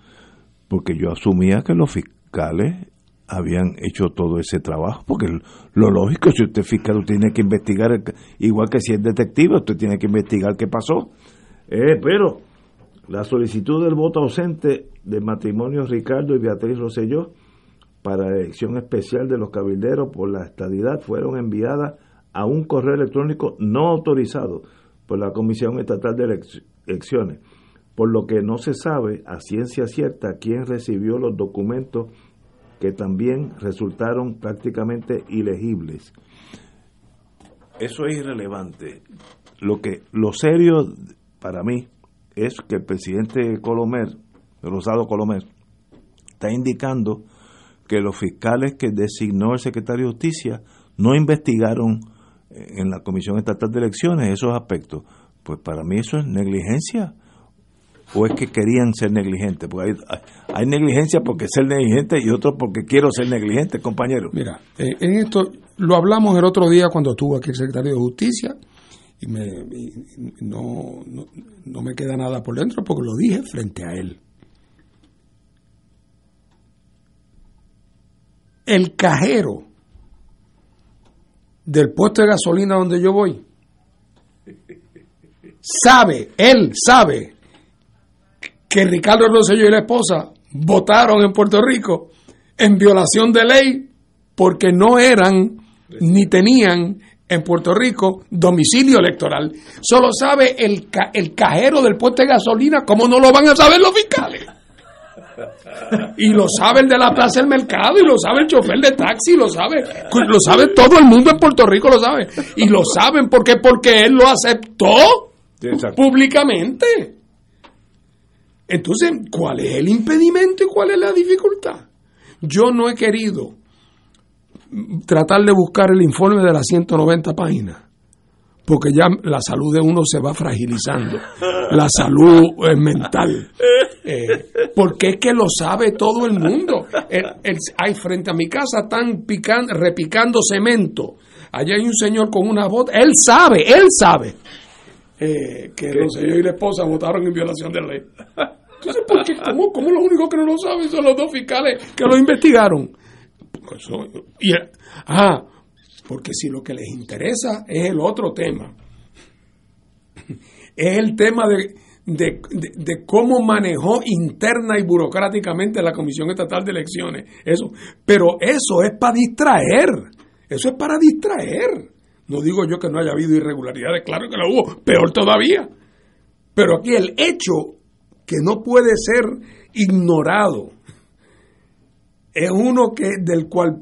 porque yo asumía que los fiscales habían hecho todo ese trabajo, porque lo lógico, si usted es fiscal, usted tiene que investigar, igual que si es detective, usted tiene que investigar qué pasó. Eh, pero la solicitud del voto ausente del matrimonio Ricardo y Beatriz Rosselló para elección especial de los cabilderos por la estadidad fueron enviadas a un correo electrónico no autorizado por la Comisión Estatal de Elec- Elecciones, por lo que no se sabe a ciencia cierta quién recibió los documentos que también resultaron prácticamente ilegibles. Eso es irrelevante. Lo que lo serio para mí es que el presidente Colomer, Rosado Colomer, está indicando que los fiscales que designó el secretario de Justicia no investigaron en la Comisión Estatal de Elecciones esos aspectos. Pues para mí eso es negligencia. ¿O es que querían ser negligentes? Porque hay, hay negligencia porque ser negligente y otro porque quiero ser negligente, compañero. Mira, eh, en esto lo hablamos el otro día cuando estuvo aquí el secretario de Justicia y, me, no, no me queda nada por dentro porque lo dije frente a él. El cajero del puesto de gasolina donde yo voy sabe, él sabe que Ricardo Rosselló y la esposa votaron en Puerto Rico en violación de ley porque no eran ni tenían en Puerto Rico domicilio electoral. Solo sabe el, el cajero del puesto de gasolina, ¿cómo no lo van a saber los fiscales? Y lo sabe el de la plaza del mercado, y lo sabe el chofer de taxi, lo sabe, lo sabe todo el mundo en Puerto Rico, lo sabe. Y lo saben porque porque él lo aceptó públicamente. Entonces, ¿cuál es el impedimento y cuál es la dificultad? Yo no he querido tratar de buscar el informe de las 190 páginas, porque ya la salud de uno se va fragilizando, la salud eh, mental, eh, porque es que lo sabe todo el mundo. hay frente a mi casa están picando, repicando cemento, allá hay un señor con una bota, él sabe, él sabe. Eh, que los señores y la esposa votaron en violación de la ley. Entonces, ¿por qué? ¿Cómo, ¿Cómo, los únicos que no lo saben son los dos fiscales que lo investigaron? y, ah, porque si lo que les interesa es el otro tema, es el tema de, de, de, cómo manejó interna y burocráticamente la Comisión Estatal de Elecciones. Eso, pero eso es para distraer, eso es para distraer. No digo yo que no haya habido irregularidades, claro que lo hubo, peor todavía. Pero aquí el hecho que no puede ser ignorado es uno que del cual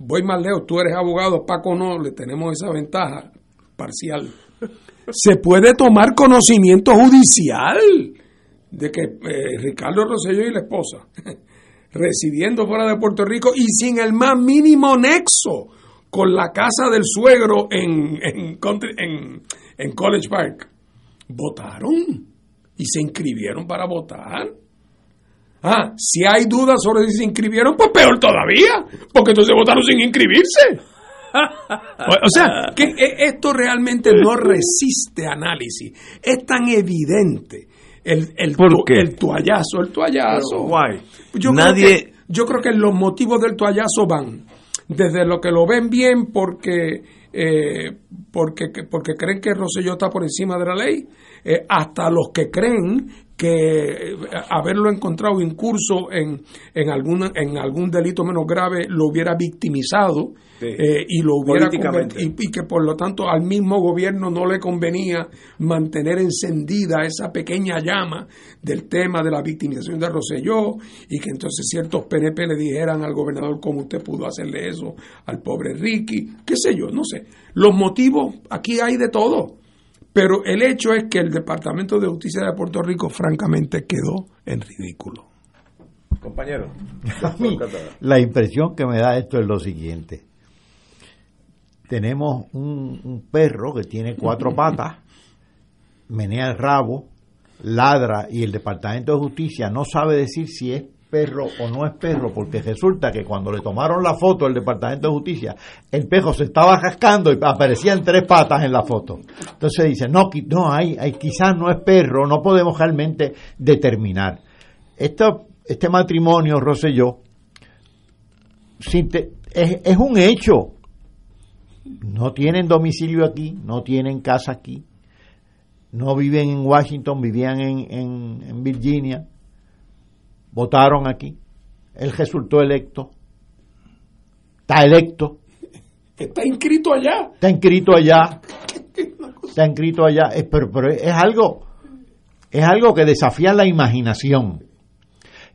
voy más lejos, tú eres abogado, Paco no, le tenemos esa ventaja parcial. Se puede tomar conocimiento judicial de que eh, Ricardo Rosselló y la esposa, residiendo fuera de Puerto Rico y sin el más mínimo nexo con la casa del suegro en, College Park, votaron y se inscribieron para votar. Ah, si hay dudas sobre si se inscribieron, pues peor todavía, porque entonces votaron sin inscribirse. O sea, que e, esto realmente no resiste análisis. Es tan evidente el, el, el toallazo, el toallazo. Yo, Nadie... creo que, yo creo que los motivos del toallazo van desde lo que lo ven bien porque eh, porque, porque creen que Rosselló está por encima de la ley, eh, hasta los que creen que haberlo encontrado incurso en, en, algún, en algún delito menos grave lo hubiera victimizado eh, y lo hubiera y, y, que por lo tanto al mismo gobierno no le convenía mantener encendida esa pequeña llama del tema de la victimización de Roselló y que entonces ciertos PNP le dijeran al gobernador cómo usted pudo hacerle eso al pobre Ricky, qué sé yo, no sé. Los motivos, aquí hay de todo pero el hecho es que el Departamento de Justicia de Puerto Rico francamente quedó en ridículo. Compañero. la impresión que me da esto es lo siguiente. Tenemos un, perro que tiene cuatro patas, menea el rabo, ladra y el Departamento de Justicia no sabe decir si es perro o no es perro, porque resulta que cuando le tomaron la foto al Departamento de Justicia, el perro se estaba rascando y aparecían tres patas en la foto. Entonces dice, no, no hay, hay quizás no es perro, no podemos realmente determinar. Esto, este matrimonio, Rosselló, es, es un hecho. No tienen domicilio aquí, no tienen casa aquí, no viven en Washington, vivían en, en, en Virginia votaron aquí, él resultó electo, está electo. Está inscrito allá. Está inscrito allá. Está inscrito allá. Pero, pero es algo, es algo que desafía la imaginación.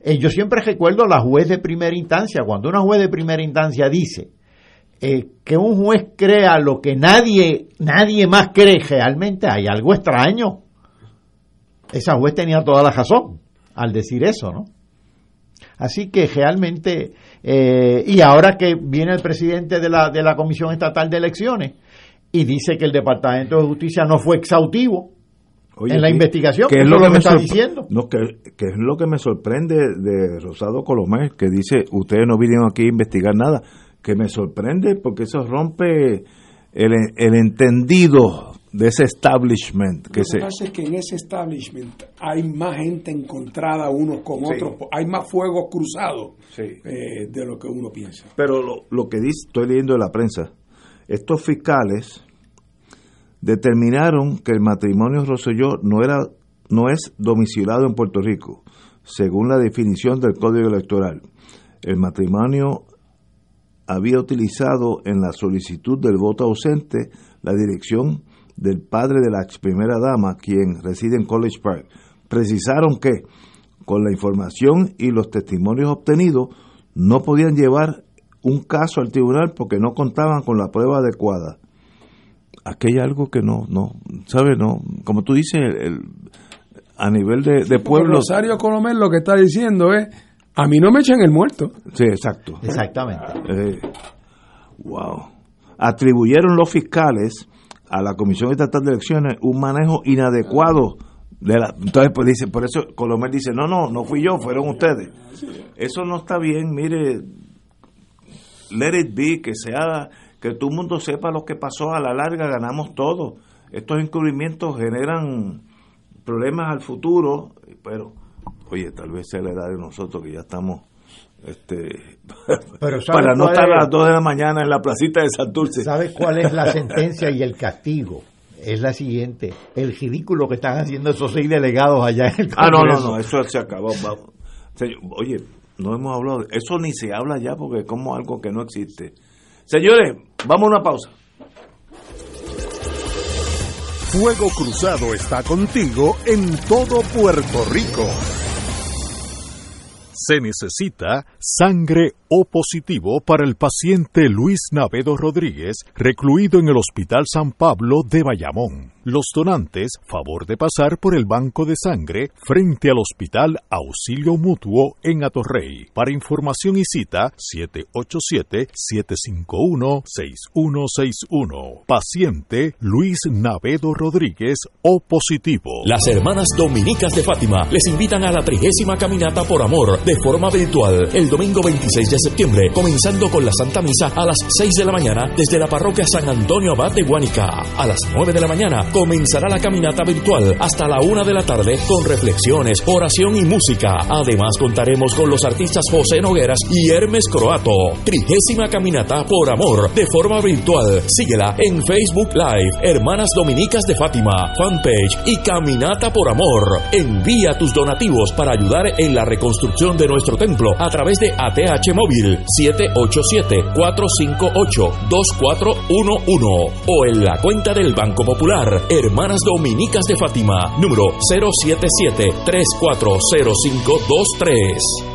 Eh, yo siempre recuerdo a la juez de primera instancia, cuando una juez de primera instancia dice eh, que un juez crea lo que nadie, nadie más cree realmente, hay algo extraño. Esa juez tenía toda la razón al decir eso, ¿no? Así que realmente, eh, y ahora que viene el presidente de la, de la Comisión Estatal de Elecciones y dice que el Departamento de Justicia no fue exhaustivo en la investigación, que es lo que, me está diciendo. No, que, es lo que me sorprende de Rosado Colomé, que dice, ustedes no vinieron aquí a investigar nada, que me sorprende porque eso rompe el, el entendido de ese establishment. Que Lo se, que pasa es que en ese establishment hay más gente encontrada unos con Sí. otros, hay más fuegos cruzados Sí. eh, de lo que uno piensa. Pero lo, lo que dice, estoy leyendo de la prensa, estos fiscales determinaron que el matrimonio Rosselló no era no es domiciliado en Puerto Rico, según la definición del Código Electoral. El matrimonio había utilizado en la solicitud del voto ausente la dirección del padre de la ex primera dama, quien reside en College Park. Precisaron que, con la información y los testimonios obtenidos, no podían llevar un caso al tribunal porque no contaban con la prueba adecuada. Aquí hay algo que no, no, ¿sabe? No, como tú dices, el- el- a nivel de, de pueblo. Rosario Colomel lo que está diciendo es, a mí no me echan el muerto. Sí, exacto. Exactamente. Eh, wow. Atribuyeron los fiscales a la Comisión Estatal de Elecciones un manejo inadecuado de la. Entonces, pues dice, por eso Colomel dice: no, no, no fui yo, fueron ustedes. Eso no está bien, mire, let it be, que sea, que todo el mundo sepa lo que pasó, a la larga ganamos todo. Estos encubrimientos generan problemas al futuro, pero, oye, tal vez sea la edad de nosotros que ya estamos, este, Pero ¿sabe para no estar a las 2 de la mañana en la placita de Santurce. ¿Sabes cuál es la sentencia y el castigo? Es la siguiente, el ridículo que están haciendo esos seis delegados allá en el Ah, no, no, Congreso. no, eso se acabó. vamos. Oye, no hemos hablado, de- eso ni se habla ya porque es como algo que no existe. Señores, vamos a una pausa. Fuego Cruzado está contigo en todo Puerto Rico. Se necesita sangre O positivo para el paciente Luis Navedo Rodríguez, recluido en el Hospital San Pablo de Bayamón. Los donantes, favor de pasar por el banco de sangre frente al Hospital Auxilio Mutuo en Atorrey. Para información y cita, 787-751-6161. Paciente Luis Navedo Rodríguez, O positivo. Las hermanas dominicas de Fátima les invitan a la trigésima caminata por amor de forma virtual el domingo 26 de septiembre, comenzando con la Santa Misa a las 6 de la mañana desde la parroquia San Antonio Abad de Guánica. A las 9 de la mañana comenzará la caminata virtual hasta la 1 de la tarde con reflexiones, oración y música. Además contaremos con los artistas José Nogueras y Hermes Croato. Trigésima caminata por amor de forma virtual. Síguela en Facebook Live, Hermanas Dominicas de Fátima, fanpage y Caminata por Amor. Envía tus donativos para ayudar en la reconstrucción de nuestro templo a través de ATH Móvil 787-458-2411 o en la cuenta del Banco Popular Hermanas Dominicas de Fátima, número 077-340523.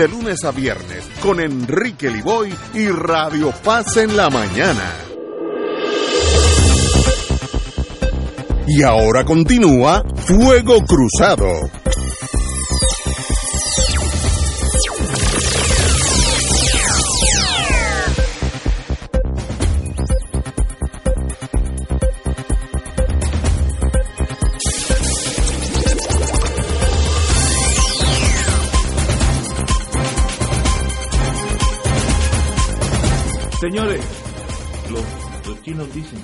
lunes a viernes con Enrique Liboy y Radio Paz en la mañana. Y ahora continúa Fuego Cruzado. Chinos dicen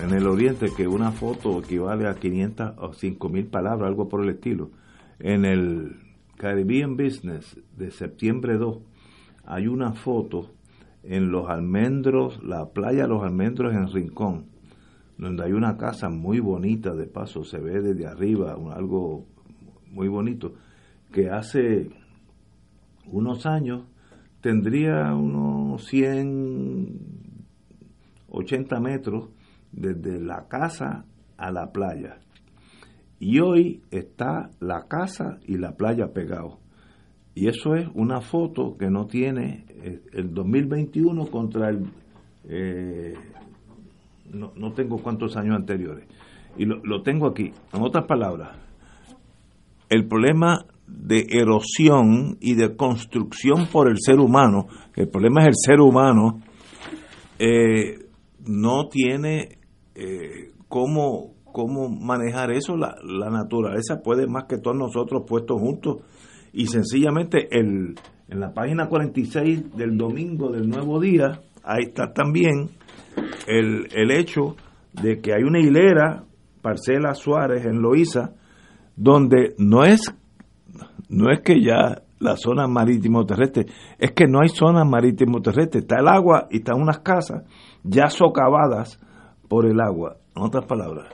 en el oriente que una foto equivale a 500 o 5 mil palabras, algo por el estilo. En el Caribbean Business de septiembre 2 hay una foto en los almendros, la playa los almendros en Rincón, donde hay una casa muy bonita, de paso se ve desde arriba, algo muy bonito, que hace unos años tendría unos 180 metros desde la casa a la playa. Y hoy está la casa y la playa pegados. Y eso es una foto que no tiene eh, el 2021 contra el... Eh, no, no, tengo cuántos años anteriores. Y lo, lo tengo aquí. En otras palabras, el problema de erosión y de construcción por el ser humano, el problema es el ser humano, eh, no tiene eh, cómo, cómo manejar eso. La, la, naturaleza puede más que todos nosotros puestos juntos. Y sencillamente el, en la página 46 del domingo del nuevo día, ahí está también el, el hecho de que hay una hilera, Parcela Suárez en Loíza, donde no es no es que ya la zona marítimo terrestre, es que no hay zona marítimo terrestre, está el agua y están unas casas ya socavadas por el agua. En otras palabras,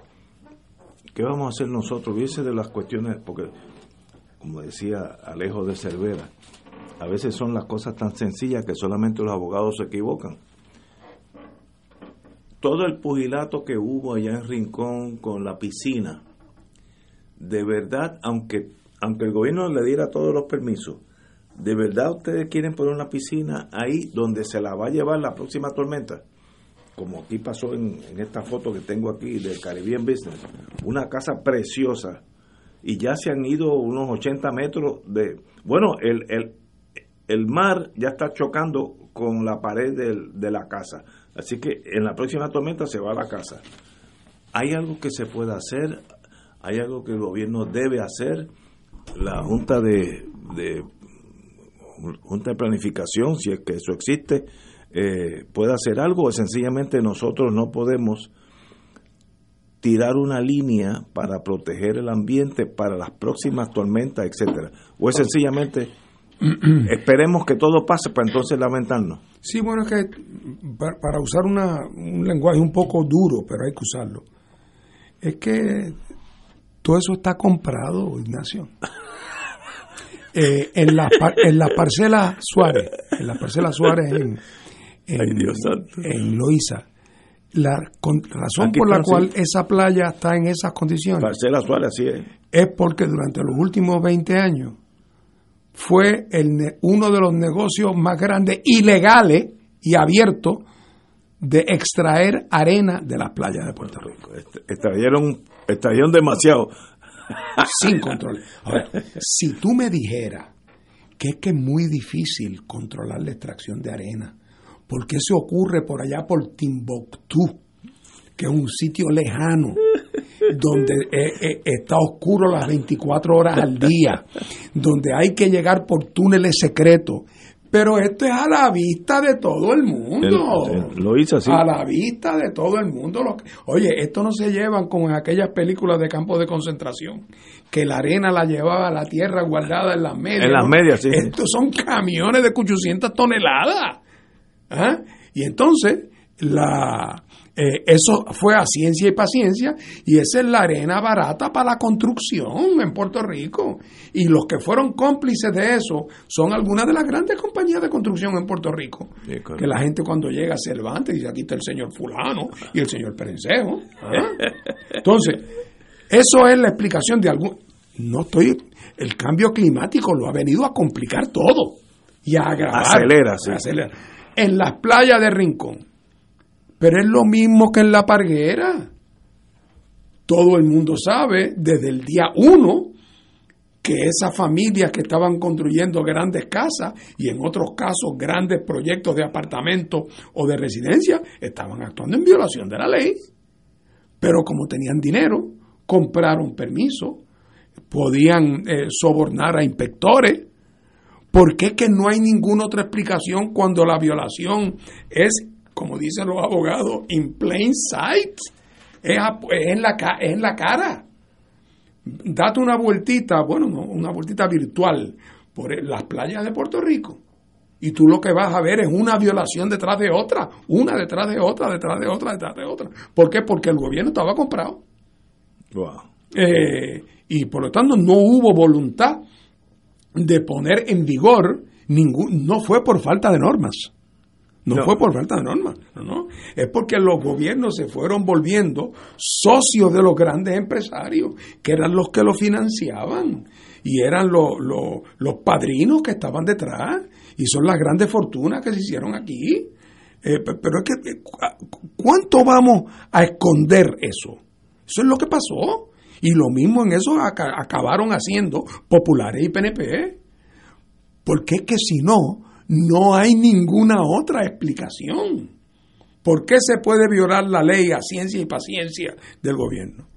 ¿qué vamos a hacer nosotros? Viese de las cuestiones, porque como decía Alejo de Cervera, a veces son las cosas tan sencillas que solamente los abogados se equivocan. Todo el pugilato que hubo allá en Rincón con la piscina, de verdad, aunque aunque el gobierno le diera todos los permisos, ¿de verdad ustedes quieren poner una piscina ahí donde se la va a llevar la próxima tormenta? Como aquí pasó en, esta foto que tengo aquí del Caribbean Business, una casa preciosa y ya se han ido unos 80 metros de... Bueno, el, el, el mar ya está chocando con la pared de la casa, así que en la próxima tormenta se va a la casa. ¿Hay algo que se pueda hacer? ¿Hay algo que el gobierno debe hacer? la Junta de, Junta de Planificación, si es que eso existe, eh, puede hacer algo o sencillamente nosotros no podemos tirar una línea para proteger el ambiente para las próximas tormentas, etcétera. O es sencillamente esperemos que todo pase para entonces lamentarnos. Sí, bueno, es que para, usar una, un lenguaje un poco duro, pero hay que usarlo, es que todo eso está comprado, Ignacio. Eh, en la en la parcela Suárez, en la parcela Suárez en, en, Loíza, la razón por la cual esa playa está en esas condiciones Suárez, es. es porque durante los últimos 20 años fue el, uno de los negocios más grandes ilegales y abiertos de extraer arena de las playas de Puerto Rico. Extrajeron, extrajeron demasiado sin control. Ahora, si tú me dijeras que es que es muy difícil controlar la extracción de arena, porque se ocurre por allá por Timbuktu, que es un sitio lejano, donde eh, eh, está oscuro las 24 horas al día, donde hay que llegar por túneles secretos, pero esto es a la vista de todo el mundo. lo hizo así. A la vista de todo el mundo. oye, esto no se llevan como en aquellas películas de campos de concentración, que la arena la llevaba a la tierra guardada en las medias. En las medias, sí. Estos son camiones de 800 toneladas. ¿Ah? Y entonces, la, eh, eso fue a ciencia y paciencia y esa es la arena barata para la construcción en Puerto Rico. Y los que fueron cómplices de eso son algunas de las grandes compañías de construcción en Puerto Rico. que la gente cuando llega se levanta y dice, aquí está el señor fulano y el señor Perencejo. ¿eh? Entonces, eso es la explicación de algún... No estoy... El cambio climático lo ha venido a complicar todo y a agravar. Acelera, sí. Acelera. En las playas de Rincón pero es lo mismo que en la parguera. Todo el mundo sabe desde el día uno que esas familias que estaban construyendo grandes casas y en otros casos grandes proyectos de apartamentos o de residencia estaban actuando en violación de la ley. Pero como tenían dinero, compraron permiso, podían eh, sobornar a inspectores. ¿Por qué que no hay ninguna otra explicación cuando la violación es como dicen los abogados, in plain sight. Es, en, la, en la cara. Date una vueltita, bueno, una vueltita virtual por las playas de Puerto Rico. Y tú lo que vas a ver es una violación detrás de otra, una detrás de otra, detrás de otra, detrás de otra. ¿Por qué? Porque el gobierno estaba comprado. Wow. Eh, y por lo tanto no hubo voluntad de poner en vigor ningún, no fue por falta de normas. No, fue por falta de normas, no, Es porque los gobiernos se fueron volviendo socios de los grandes empresarios, que eran los que lo financiaban y eran los, los, padrinos que estaban detrás y son las grandes fortunas que se hicieron aquí. Eh, pero es que, eh, ¿cuánto vamos a esconder eso? Eso es lo que pasó. Y lo mismo en eso acabaron haciendo populares y PNP. Porque es que si no, no hay ninguna otra explicación. ¿Por qué se puede violar la ley a ciencia y paciencia del gobierno?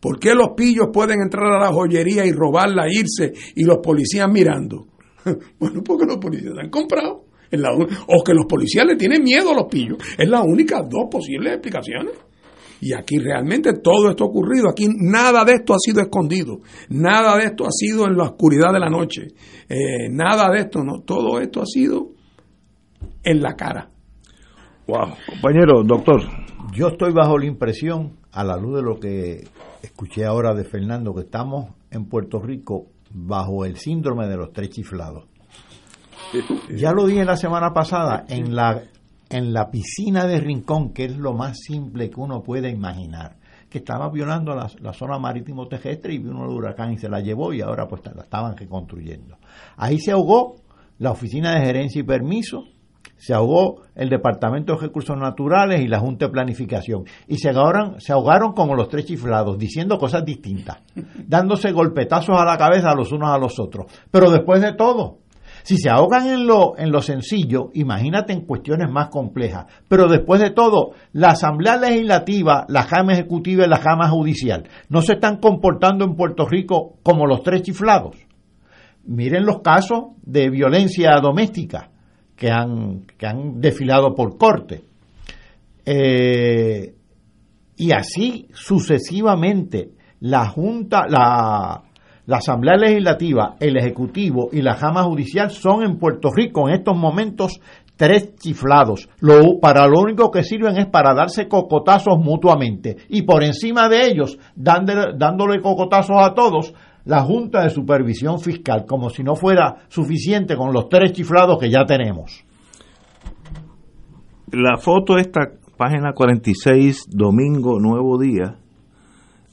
¿Por qué los pillos pueden entrar a la joyería y robarla, irse y los policías mirando? Bueno, porque los policías han comprado. o que los policías le tienen miedo a los pillos. Es la única dos posibles explicaciones. Y aquí realmente todo esto ha ocurrido. Aquí nada de esto ha sido escondido. Nada de esto ha sido en la oscuridad de la noche. Eh, nada de esto, no. Todo esto ha sido en la cara. Wow. Compañero, doctor. Yo estoy bajo la impresión, a la luz de lo que escuché ahora de Fernando, que estamos en Puerto Rico bajo el síndrome de los tres chiflados. Ya lo dije la semana pasada, en la en la piscina de Rincón, que es lo más simple que uno puede imaginar, que estaba violando la, zona marítimo terrestre y vino el huracán y se la llevó y ahora pues la estaban reconstruyendo. Ahí se ahogó la Oficina de Gerencia y Permiso, se ahogó el Departamento de Recursos Naturales y la Junta de Planificación. Y se ahogaron, se ahogaron como los tres chiflados, diciendo cosas distintas, dándose golpetazos a la cabeza los unos a los otros. Pero después de todo, si se ahogan en lo, en lo sencillo, imagínate en cuestiones más complejas. Pero después de todo, la Asamblea Legislativa, la Jama Ejecutiva y la Jama Judicial no se están comportando en Puerto Rico como los tres chiflados. Miren los casos de violencia doméstica que han, que han desfilado por corte. Eh, y así sucesivamente la Junta, la, la Asamblea Legislativa, el Ejecutivo y la Jama Judicial son en Puerto Rico en estos momentos tres chiflados. Lo, para lo único que sirven es para darse cocotazos mutuamente. Y por encima de ellos, dándole, dándole cocotazos a todos, la Junta de Supervisión Fiscal, como si no fuera suficiente con los tres chiflados que ya tenemos. La foto esta, página 46, domingo, nuevo día,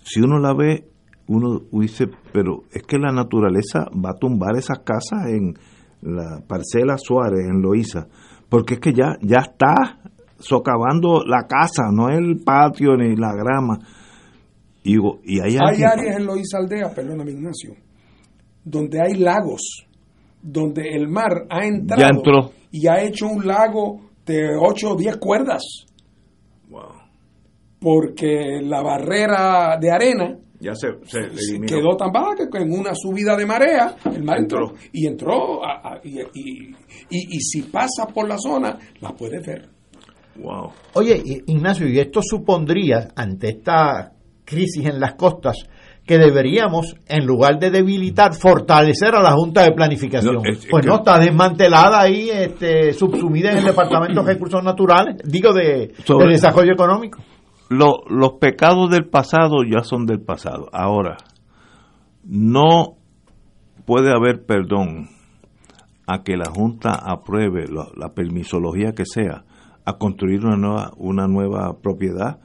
si uno la ve, uno dice, pero es que la naturaleza va a tumbar esas casas en la parcela Suárez, en Loíza, porque es que ya, ya está socavando la casa, no el patio ni la grama. Y, y hay, hay áreas en Loíza Aldea, perdóname Ignacio, donde hay lagos, donde el mar ha entrado y ha hecho un lago de 8 o 10 cuerdas. Porque la barrera de arena ya se, quedó tan baja que en una subida de marea el mar entró, y entró y, y, si pasa por la zona la puedes ver. Wow. oye Ignacio y esto supondría ante esta crisis en las costas que deberíamos, en lugar de debilitar, fortalecer a la Junta de Planificación. pues no, está desmantelada ahí, este, subsumida en el Departamento de Recursos Naturales, digo, de, de Desarrollo Económico los pecados del pasado ya son del pasado. Ahora, no puede haber perdón a que la Junta apruebe la, permisología que sea a construir una nueva, una nueva propiedad.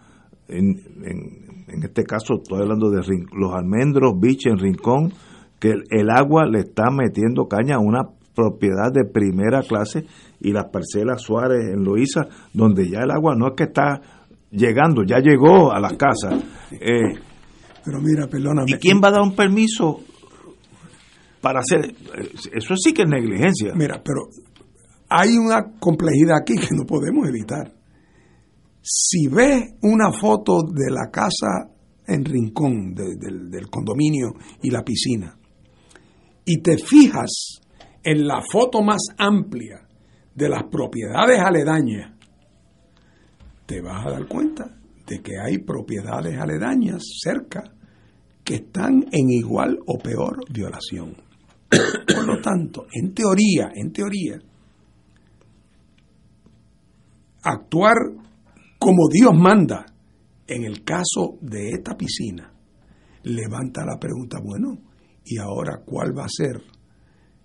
En, en, este caso, estoy hablando de los almendros beach en Rincón, que el, agua le está metiendo caña a una propiedad de primera clase y las parcelas Suárez en Loíza, donde ya el agua no es que está llegando, ya llegó a la casa. Eh, pero mira, perdóname. ¿Y quién va a dar un permiso para hacer? Eso sí que es negligencia. Mira, pero hay una complejidad aquí que no podemos evitar. Si ves una foto de la casa en Rincón, del condominio y la piscina, y te fijas en la foto más amplia de las propiedades aledañas, te vas a dar cuenta de que hay propiedades aledañas cerca que están en igual o peor violación. Por lo tanto, en teoría, en teoría, actuar como Dios manda en el caso de esta piscina levanta la pregunta, bueno, Y ahora, ¿cuál va a ser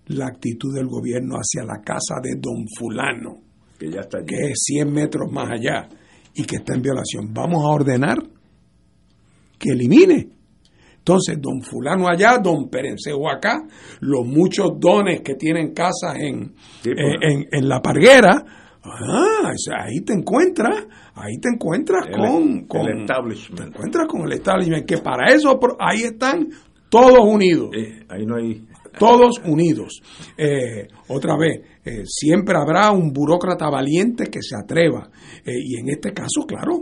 la actitud del gobierno hacia la casa de don fulano? Que ya está allí. que es 100 metros más allá y que está en violación. Vamos a ordenar que elimine. Entonces, don fulano allá, don Perenceo acá, los muchos dones que tienen casas en, Sí, pues. eh, en, en la parguera, ah, o sea, ahí te encuentras, ahí te encuentras El- con, el con establishment. te encuentras con el establishment, que para eso ahí están todos unidos Eh, ahí no hay. Todos unidos. Eh, otra vez, eh, siempre habrá un burócrata valiente que se atreva. Eh, y en este caso, claro,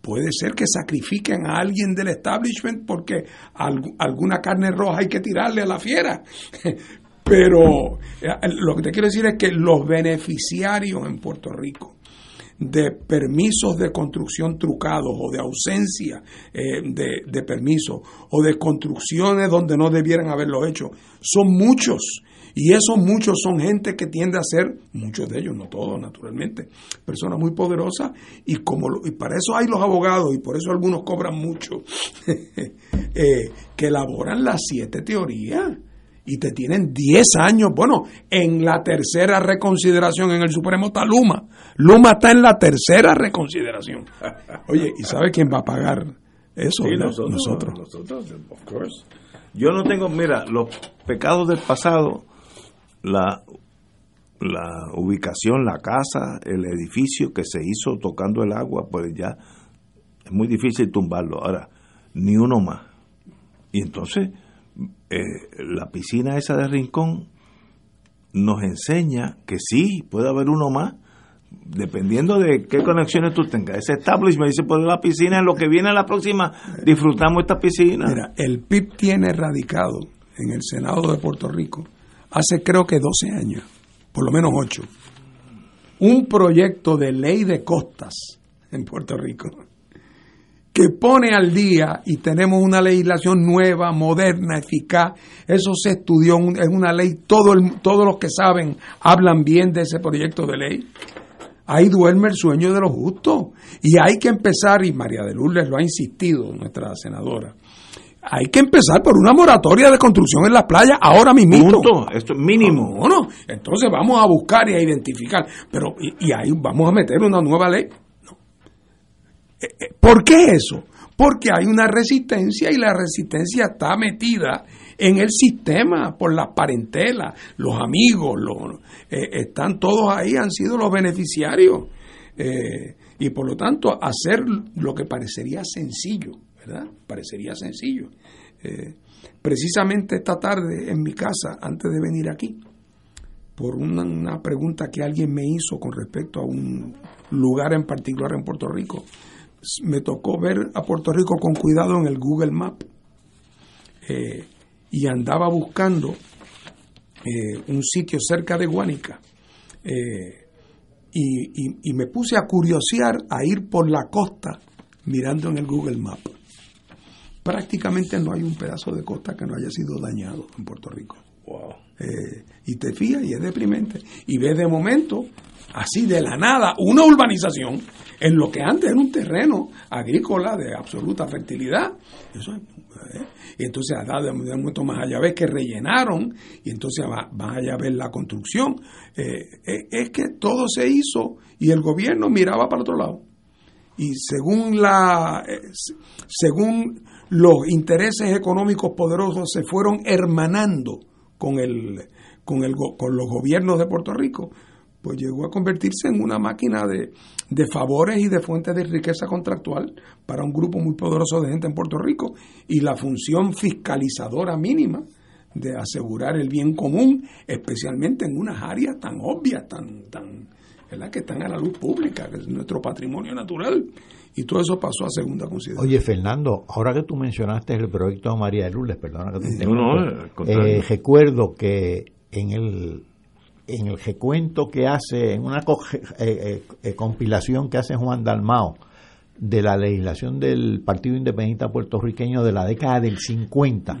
puede ser que sacrifiquen a alguien del establishment porque algu- alguna carne roja hay que tirarle a la fiera. Pero eh, lo que te quiero decir es que los beneficiarios en Puerto Rico de permisos de construcción trucados o de ausencia eh, de, de permisos o de construcciones donde no debieran haberlo hecho. Son muchos y esos muchos son gente que tiende a ser, muchos de ellos, no todos naturalmente, personas muy poderosas y, como y para eso hay los abogados y por eso algunos cobran mucho, eh, que elaboran las siete teorías y te tienen 10 años. Bueno, en la tercera reconsideración en el Supremo está Luma. Luma está en la tercera reconsideración. Oye, ¿y sabe quién va a pagar eso? Sí, nosotros, nosotros. nosotros, of course. Yo no tengo, mira, los pecados del pasado, la, la ubicación, la casa, el edificio que se hizo tocando el agua, pues ya es muy difícil tumbarlo. Ahora, ni uno más. Y entonces, eh, la piscina esa de Rincón nos enseña que sí, puede haber uno más, dependiendo de qué conexiones tú tengas. Ese establishment dice, pues la piscina, en lo que viene la próxima, disfrutamos esta piscina. Mira, el PIB tiene radicado en el Senado de Puerto Rico hace creo que 12 años, por lo menos 8, un proyecto de ley de costas en Puerto Rico que pone al día y tenemos una legislación nueva, moderna, eficaz. Eso se estudió, es una ley, todo el- todos los que saben hablan bien de ese proyecto de ley. Ahí duerme el sueño de los justos. Y hay que empezar, y María de Lourdes lo ha insistido, nuestra senadora, hay que empezar por una moratoria de construcción en las playas ahora mismo. Esto es mínimo. No, no. Entonces vamos a buscar y a identificar. Pero, y, y ahí vamos a meter una nueva ley. ¿Por qué eso? Porque hay una resistencia y la resistencia está metida en el sistema por las parentelas, los amigos, los, eh, están todos ahí, han sido los beneficiarios. Eh, y por lo tanto, hacer lo que parecería sencillo, ¿verdad? Parecería sencillo. Eh, precisamente esta tarde en mi casa, antes de venir aquí, por una, una pregunta que alguien me hizo con respecto a un lugar en particular en Puerto Rico, me tocó ver a Puerto Rico con cuidado en el Google Map eh, y andaba buscando eh, un sitio cerca de Guánica eh, y, y- y me puse a curiosear a ir por la costa mirando en el Google Map. Prácticamente no hay un pedazo de costa que no haya sido dañado en Puerto Rico. Eh, y te fías y es deprimente. Y ves de momento, así de la nada, una urbanización en lo que antes era un terreno agrícola de absoluta fertilidad. Eso es, eh, y entonces a dar de, momento más allá ves que rellenaron y entonces más allá ves la construcción. Eh, eh, es que todo se hizo y el gobierno miraba para otro lado y según la según los intereses económicos poderosos se fueron hermanando con el con el con los gobiernos de Puerto Rico pues llegó a convertirse en una máquina de, de favores y de fuentes de riqueza contractual para un grupo muy poderoso de gente en Puerto Rico y la función fiscalizadora mínima de asegurar el bien común, especialmente en unas áreas tan obvias, tan, tan, que están a la luz pública, que es nuestro patrimonio natural. Y todo eso pasó a segunda consideración. Oye, Fernando, ahora que tú mencionaste el proyecto de María de Lourdes, perdona que te No, interrumpa, no, eh, recuerdo que en el en el recuento que hace, en una co- eh, eh, eh, compilación que hace Juan Dalmao de la legislación del Partido Independiente puertorriqueño de la década del 50,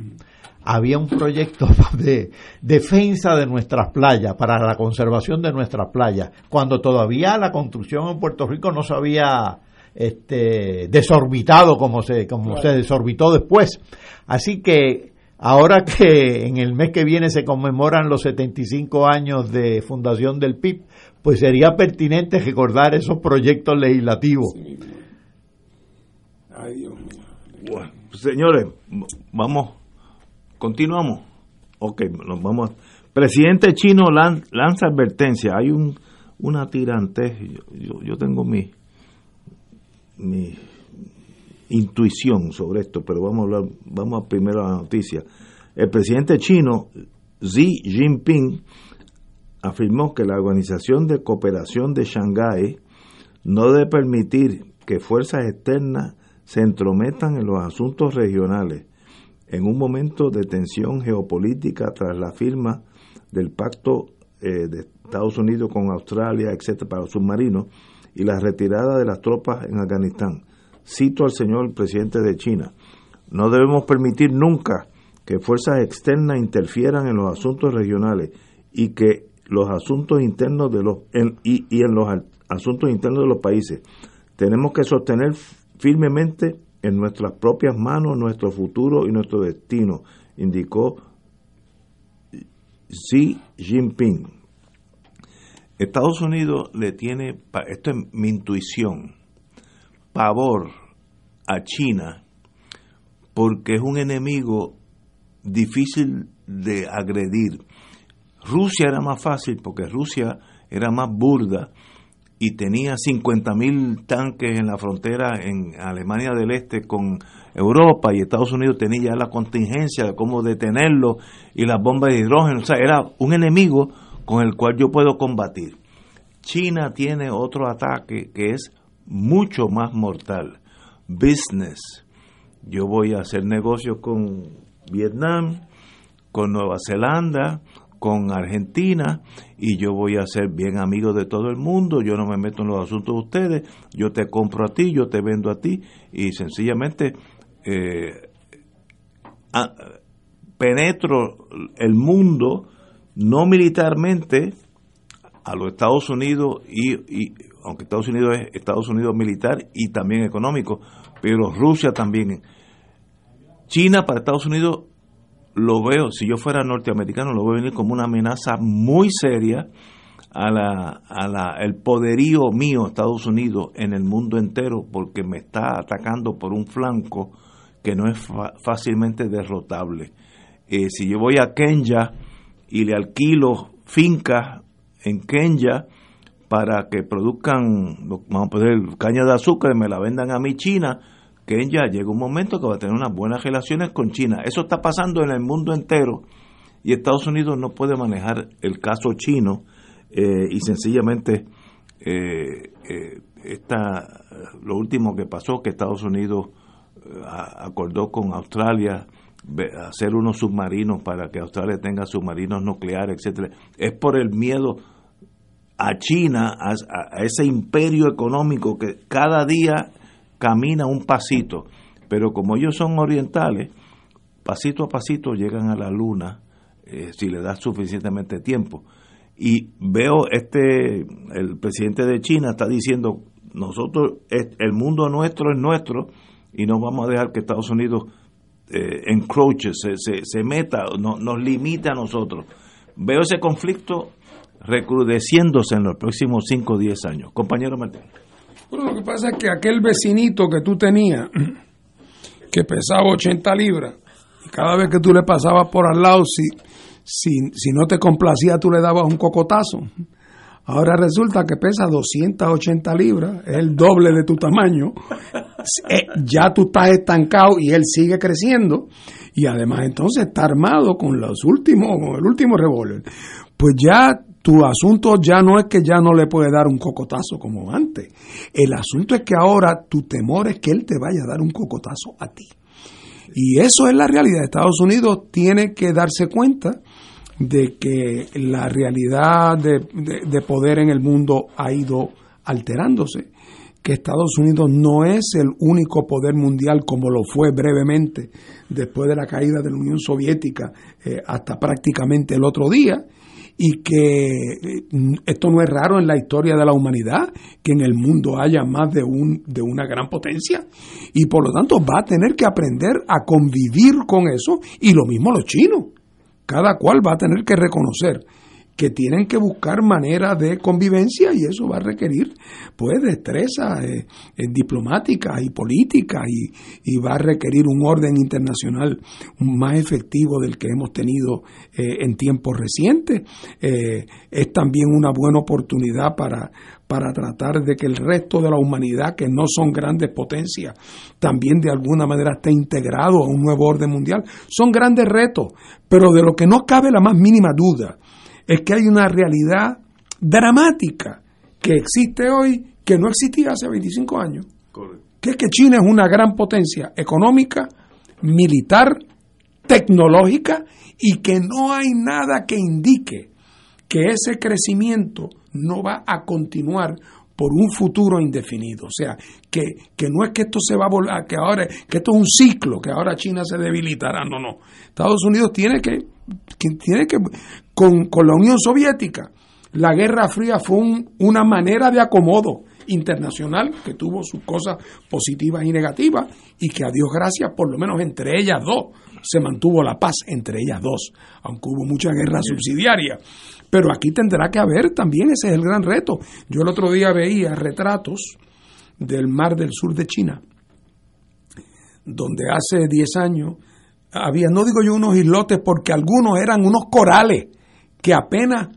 había un proyecto de defensa de nuestras playas, para la conservación de nuestras playas, cuando todavía la construcción en Puerto Rico no se había este, desorbitado como se, como se desorbitó después. Así que ahora que en el mes que viene se conmemoran los 75 años de fundación del PIB, pues sería pertinente recordar esos proyectos legislativos. Ay, Dios Bueno, señores, vamos, continuamos. Ok, nos vamos. Presidente chino lanza advertencia. Hay un una tirante. Yo, yo tengo mi, mi intuición sobre esto, pero vamos a hablar, vamos a primero a la noticia. El presidente chino Xi Jinping afirmó que la Organización de Cooperación de Shanghái no debe permitir que fuerzas externas se entrometan en los asuntos regionales en un momento de tensión geopolítica tras la firma del pacto eh, de Estados Unidos con Australia, etcétera, para los submarinos y la retirada de las tropas en Afganistán. Cito al señor presidente de China: No debemos permitir nunca que fuerzas externas interfieran en los asuntos regionales y que los asuntos internos de los y, en los asuntos internos de los países. Tenemos que sostener firmemente en nuestras propias manos nuestro futuro y nuestro destino, indicó Xi Jinping. Estados Unidos le tiene, esto es mi intuición, pavor a China porque es un enemigo difícil de agredir. Rusia era más fácil porque Rusia era más burda y tenía 50.000 tanques en la frontera en Alemania del Este con Europa y Estados Unidos tenía ya la contingencia de cómo detenerlo y las bombas de hidrógeno. O sea, era un enemigo con el cual yo puedo combatir. China tiene otro ataque que es mucho más mortal. Business. Yo voy a hacer negocios con Vietnam, con Nueva Zelanda, con Argentina y yo voy a ser bien amigo de todo el mundo, yo no me meto en los asuntos de ustedes, yo te compro a ti, yo te vendo a ti y sencillamente eh, penetro el mundo no militarmente a los Estados Unidos y, aunque Estados Unidos es Estados Unidos militar y también económico, pero Rusia también. China para Estados Unidos lo veo, si yo fuera norteamericano, lo veo venir como una amenaza muy seria a la, a la, el poderío mío, Estados Unidos, en el mundo entero, porque me está atacando por un flanco que no es fácilmente derrotable. Eh, si yo voy a Kenya y le alquilo fincas en Kenya para que produzcan, vamos a poner caña de azúcar y me la vendan a mi China, Kenya llega un momento que va a tener unas buenas relaciones con China. Eso está pasando en el mundo entero y Estados Unidos no puede manejar el caso chino eh, y sencillamente eh, eh, lo último que pasó que Estados Unidos acordó con Australia hacer unos submarinos para que Australia tenga submarinos nucleares, etcétera, es por el miedo a China, a, ese imperio económico que cada día camina un pasito, pero como ellos son orientales, pasito a pasito llegan a la luna eh, si le das suficientemente tiempo. Y veo este, el presidente de China está diciendo, nosotros, el mundo nuestro es nuestro y no vamos a dejar que Estados Unidos eh, encroche, se, se, meta, no, nos limite a nosotros. Veo ese conflicto recrudeciéndose en los próximos 5 o 10 años. Compañero Martín. Bueno, lo que pasa es que aquel vecinito que tú tenías, que pesaba 80 libras, y cada vez que tú le pasabas por al lado, si, si, si no te complacía, tú le dabas un cocotazo. Ahora resulta que pesa 280 libras, es el doble de tu tamaño. Eh, ya tú estás estancado y él sigue creciendo. Y además entonces está armado con los últimos, el último revólver. Pues ya tu asunto ya no es que ya no le puede dar un cocotazo como antes. El asunto es que ahora tu temor es que él te vaya a dar un cocotazo a ti. Y eso es la realidad. Estados Unidos tiene que darse cuenta de que la realidad de, poder en el mundo ha ido alterándose, que Estados Unidos no es el único poder mundial como lo fue brevemente después de la caída de la Unión Soviética eh, hasta prácticamente el otro día, y que mm, esto no es raro en la historia de la humanidad, que en el mundo haya más de, un, de una gran potencia y por lo tanto va a tener que aprender a convivir con eso y lo mismo los chinos. Cada cual va a tener que reconocer que tienen que buscar maneras de convivencia y eso va a requerir pues destreza eh, eh, diplomática y política y, va a requerir un orden internacional más efectivo del que hemos tenido eh, en tiempos recientes. es también una buena oportunidad para, para tratar de que el resto de la humanidad, que no son grandes potencias, también de alguna manera esté integrado a un nuevo orden mundial. Son grandes retos, pero de lo que no cabe la más mínima duda es que hay una realidad dramática que existe hoy que no existía hace 25 años. Que es que China es una gran potencia económica, militar, tecnológica y que no hay nada que indique que ese crecimiento no va a continuar por un futuro indefinido. O sea, que, no es que esto se va a volver, que ahora, que esto es un ciclo, que ahora China se debilitará. No, no. Estados Unidos tiene que, tiene que con, la Unión Soviética, la Guerra Fría fue una manera de acomodo internacional que tuvo sus cosas positivas y negativas y que a Dios gracias, por lo menos entre ellas dos, se mantuvo la paz entre ellas dos, aunque hubo mucha guerra subsidiaria. Pero aquí tendrá que haber también, ese es el gran reto. Yo el otro día veía retratos del mar del sur de China, donde hace 10 años había, no digo yo unos islotes, porque algunos eran unos corales que apenas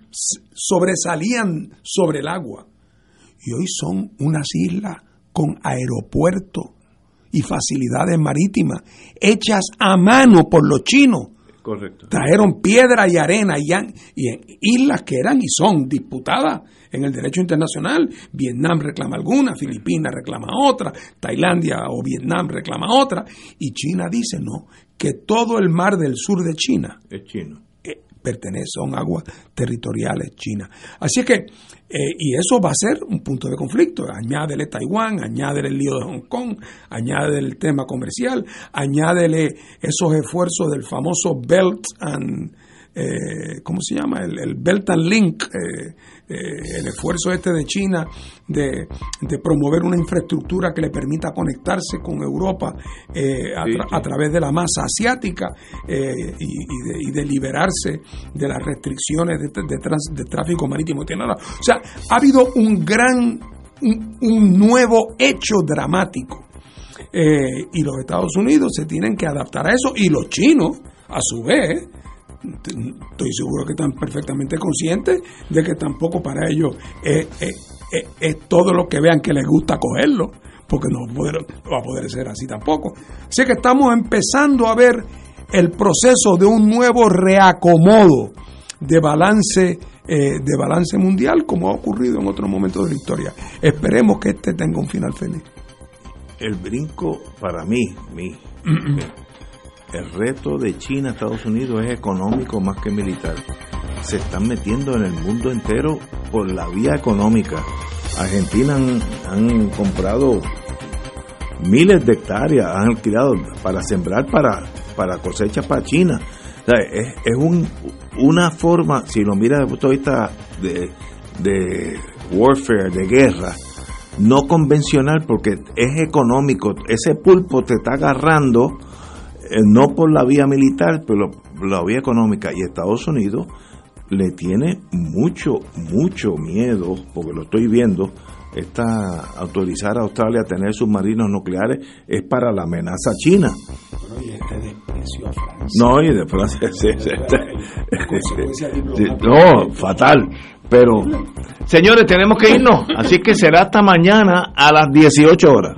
sobresalían sobre el agua. Y hoy son unas islas con aeropuertos y facilidades marítimas hechas a mano por los chinos Correcto. Trajeron piedra y arena y, y, islas que eran y son disputadas en el derecho internacional. Vietnam reclama alguna, Filipinas reclama otra, Tailandia o Vietnam reclama otra, y China dice no, que todo el mar del sur de China es chino pertenece, son aguas territoriales chinas. Así es que, eh, y eso va a ser un punto de conflicto. Añádele Taiwán, añádele el lío de Hong Kong, añádele el tema comercial, añádele esos esfuerzos del famoso Belt and eh, ¿cómo se llama? El, Belt and Link, eh, eh, el esfuerzo este de China de, promover una infraestructura que le permita conectarse con Europa a, través de la masa asiática y, de, liberarse de las restricciones de, tráfico marítimo. O sea, ha habido un gran, un nuevo hecho dramático. y los Estados Unidos se tienen que adaptar a eso y los chinos, a su vez, estoy seguro que están perfectamente conscientes de que tampoco para ellos es, todo lo que vean que les gusta cogerlo, porque no, va a poder ser así tampoco. Así que estamos empezando a ver el proceso de un nuevo reacomodo de balance eh, de balance mundial como ha ocurrido en otros momentos de la historia. Esperemos que este tenga un final feliz. El brinco para mí, mi, el reto de China, Estados Unidos es económico más que militar. Se están metiendo en el mundo entero por la vía económica. Argentina han, comprado miles de hectáreas, han alquilado para sembrar para, para cosechas para China. es, es un, una forma, si lo miras desde el punto de vista de, de warfare, de guerra, no convencional porque es económico. Ese pulpo te está agarrando no por la vía militar, pero la vía económica. Y Estados Unidos le tiene mucho, mucho miedo, porque lo estoy viendo, esta autorizar a Australia a tener submarinos nucleares es para la amenaza china. No, y de Francia, no, fatal. Pero, señores, tenemos que irnos, así que será hasta mañana a las 18 horas.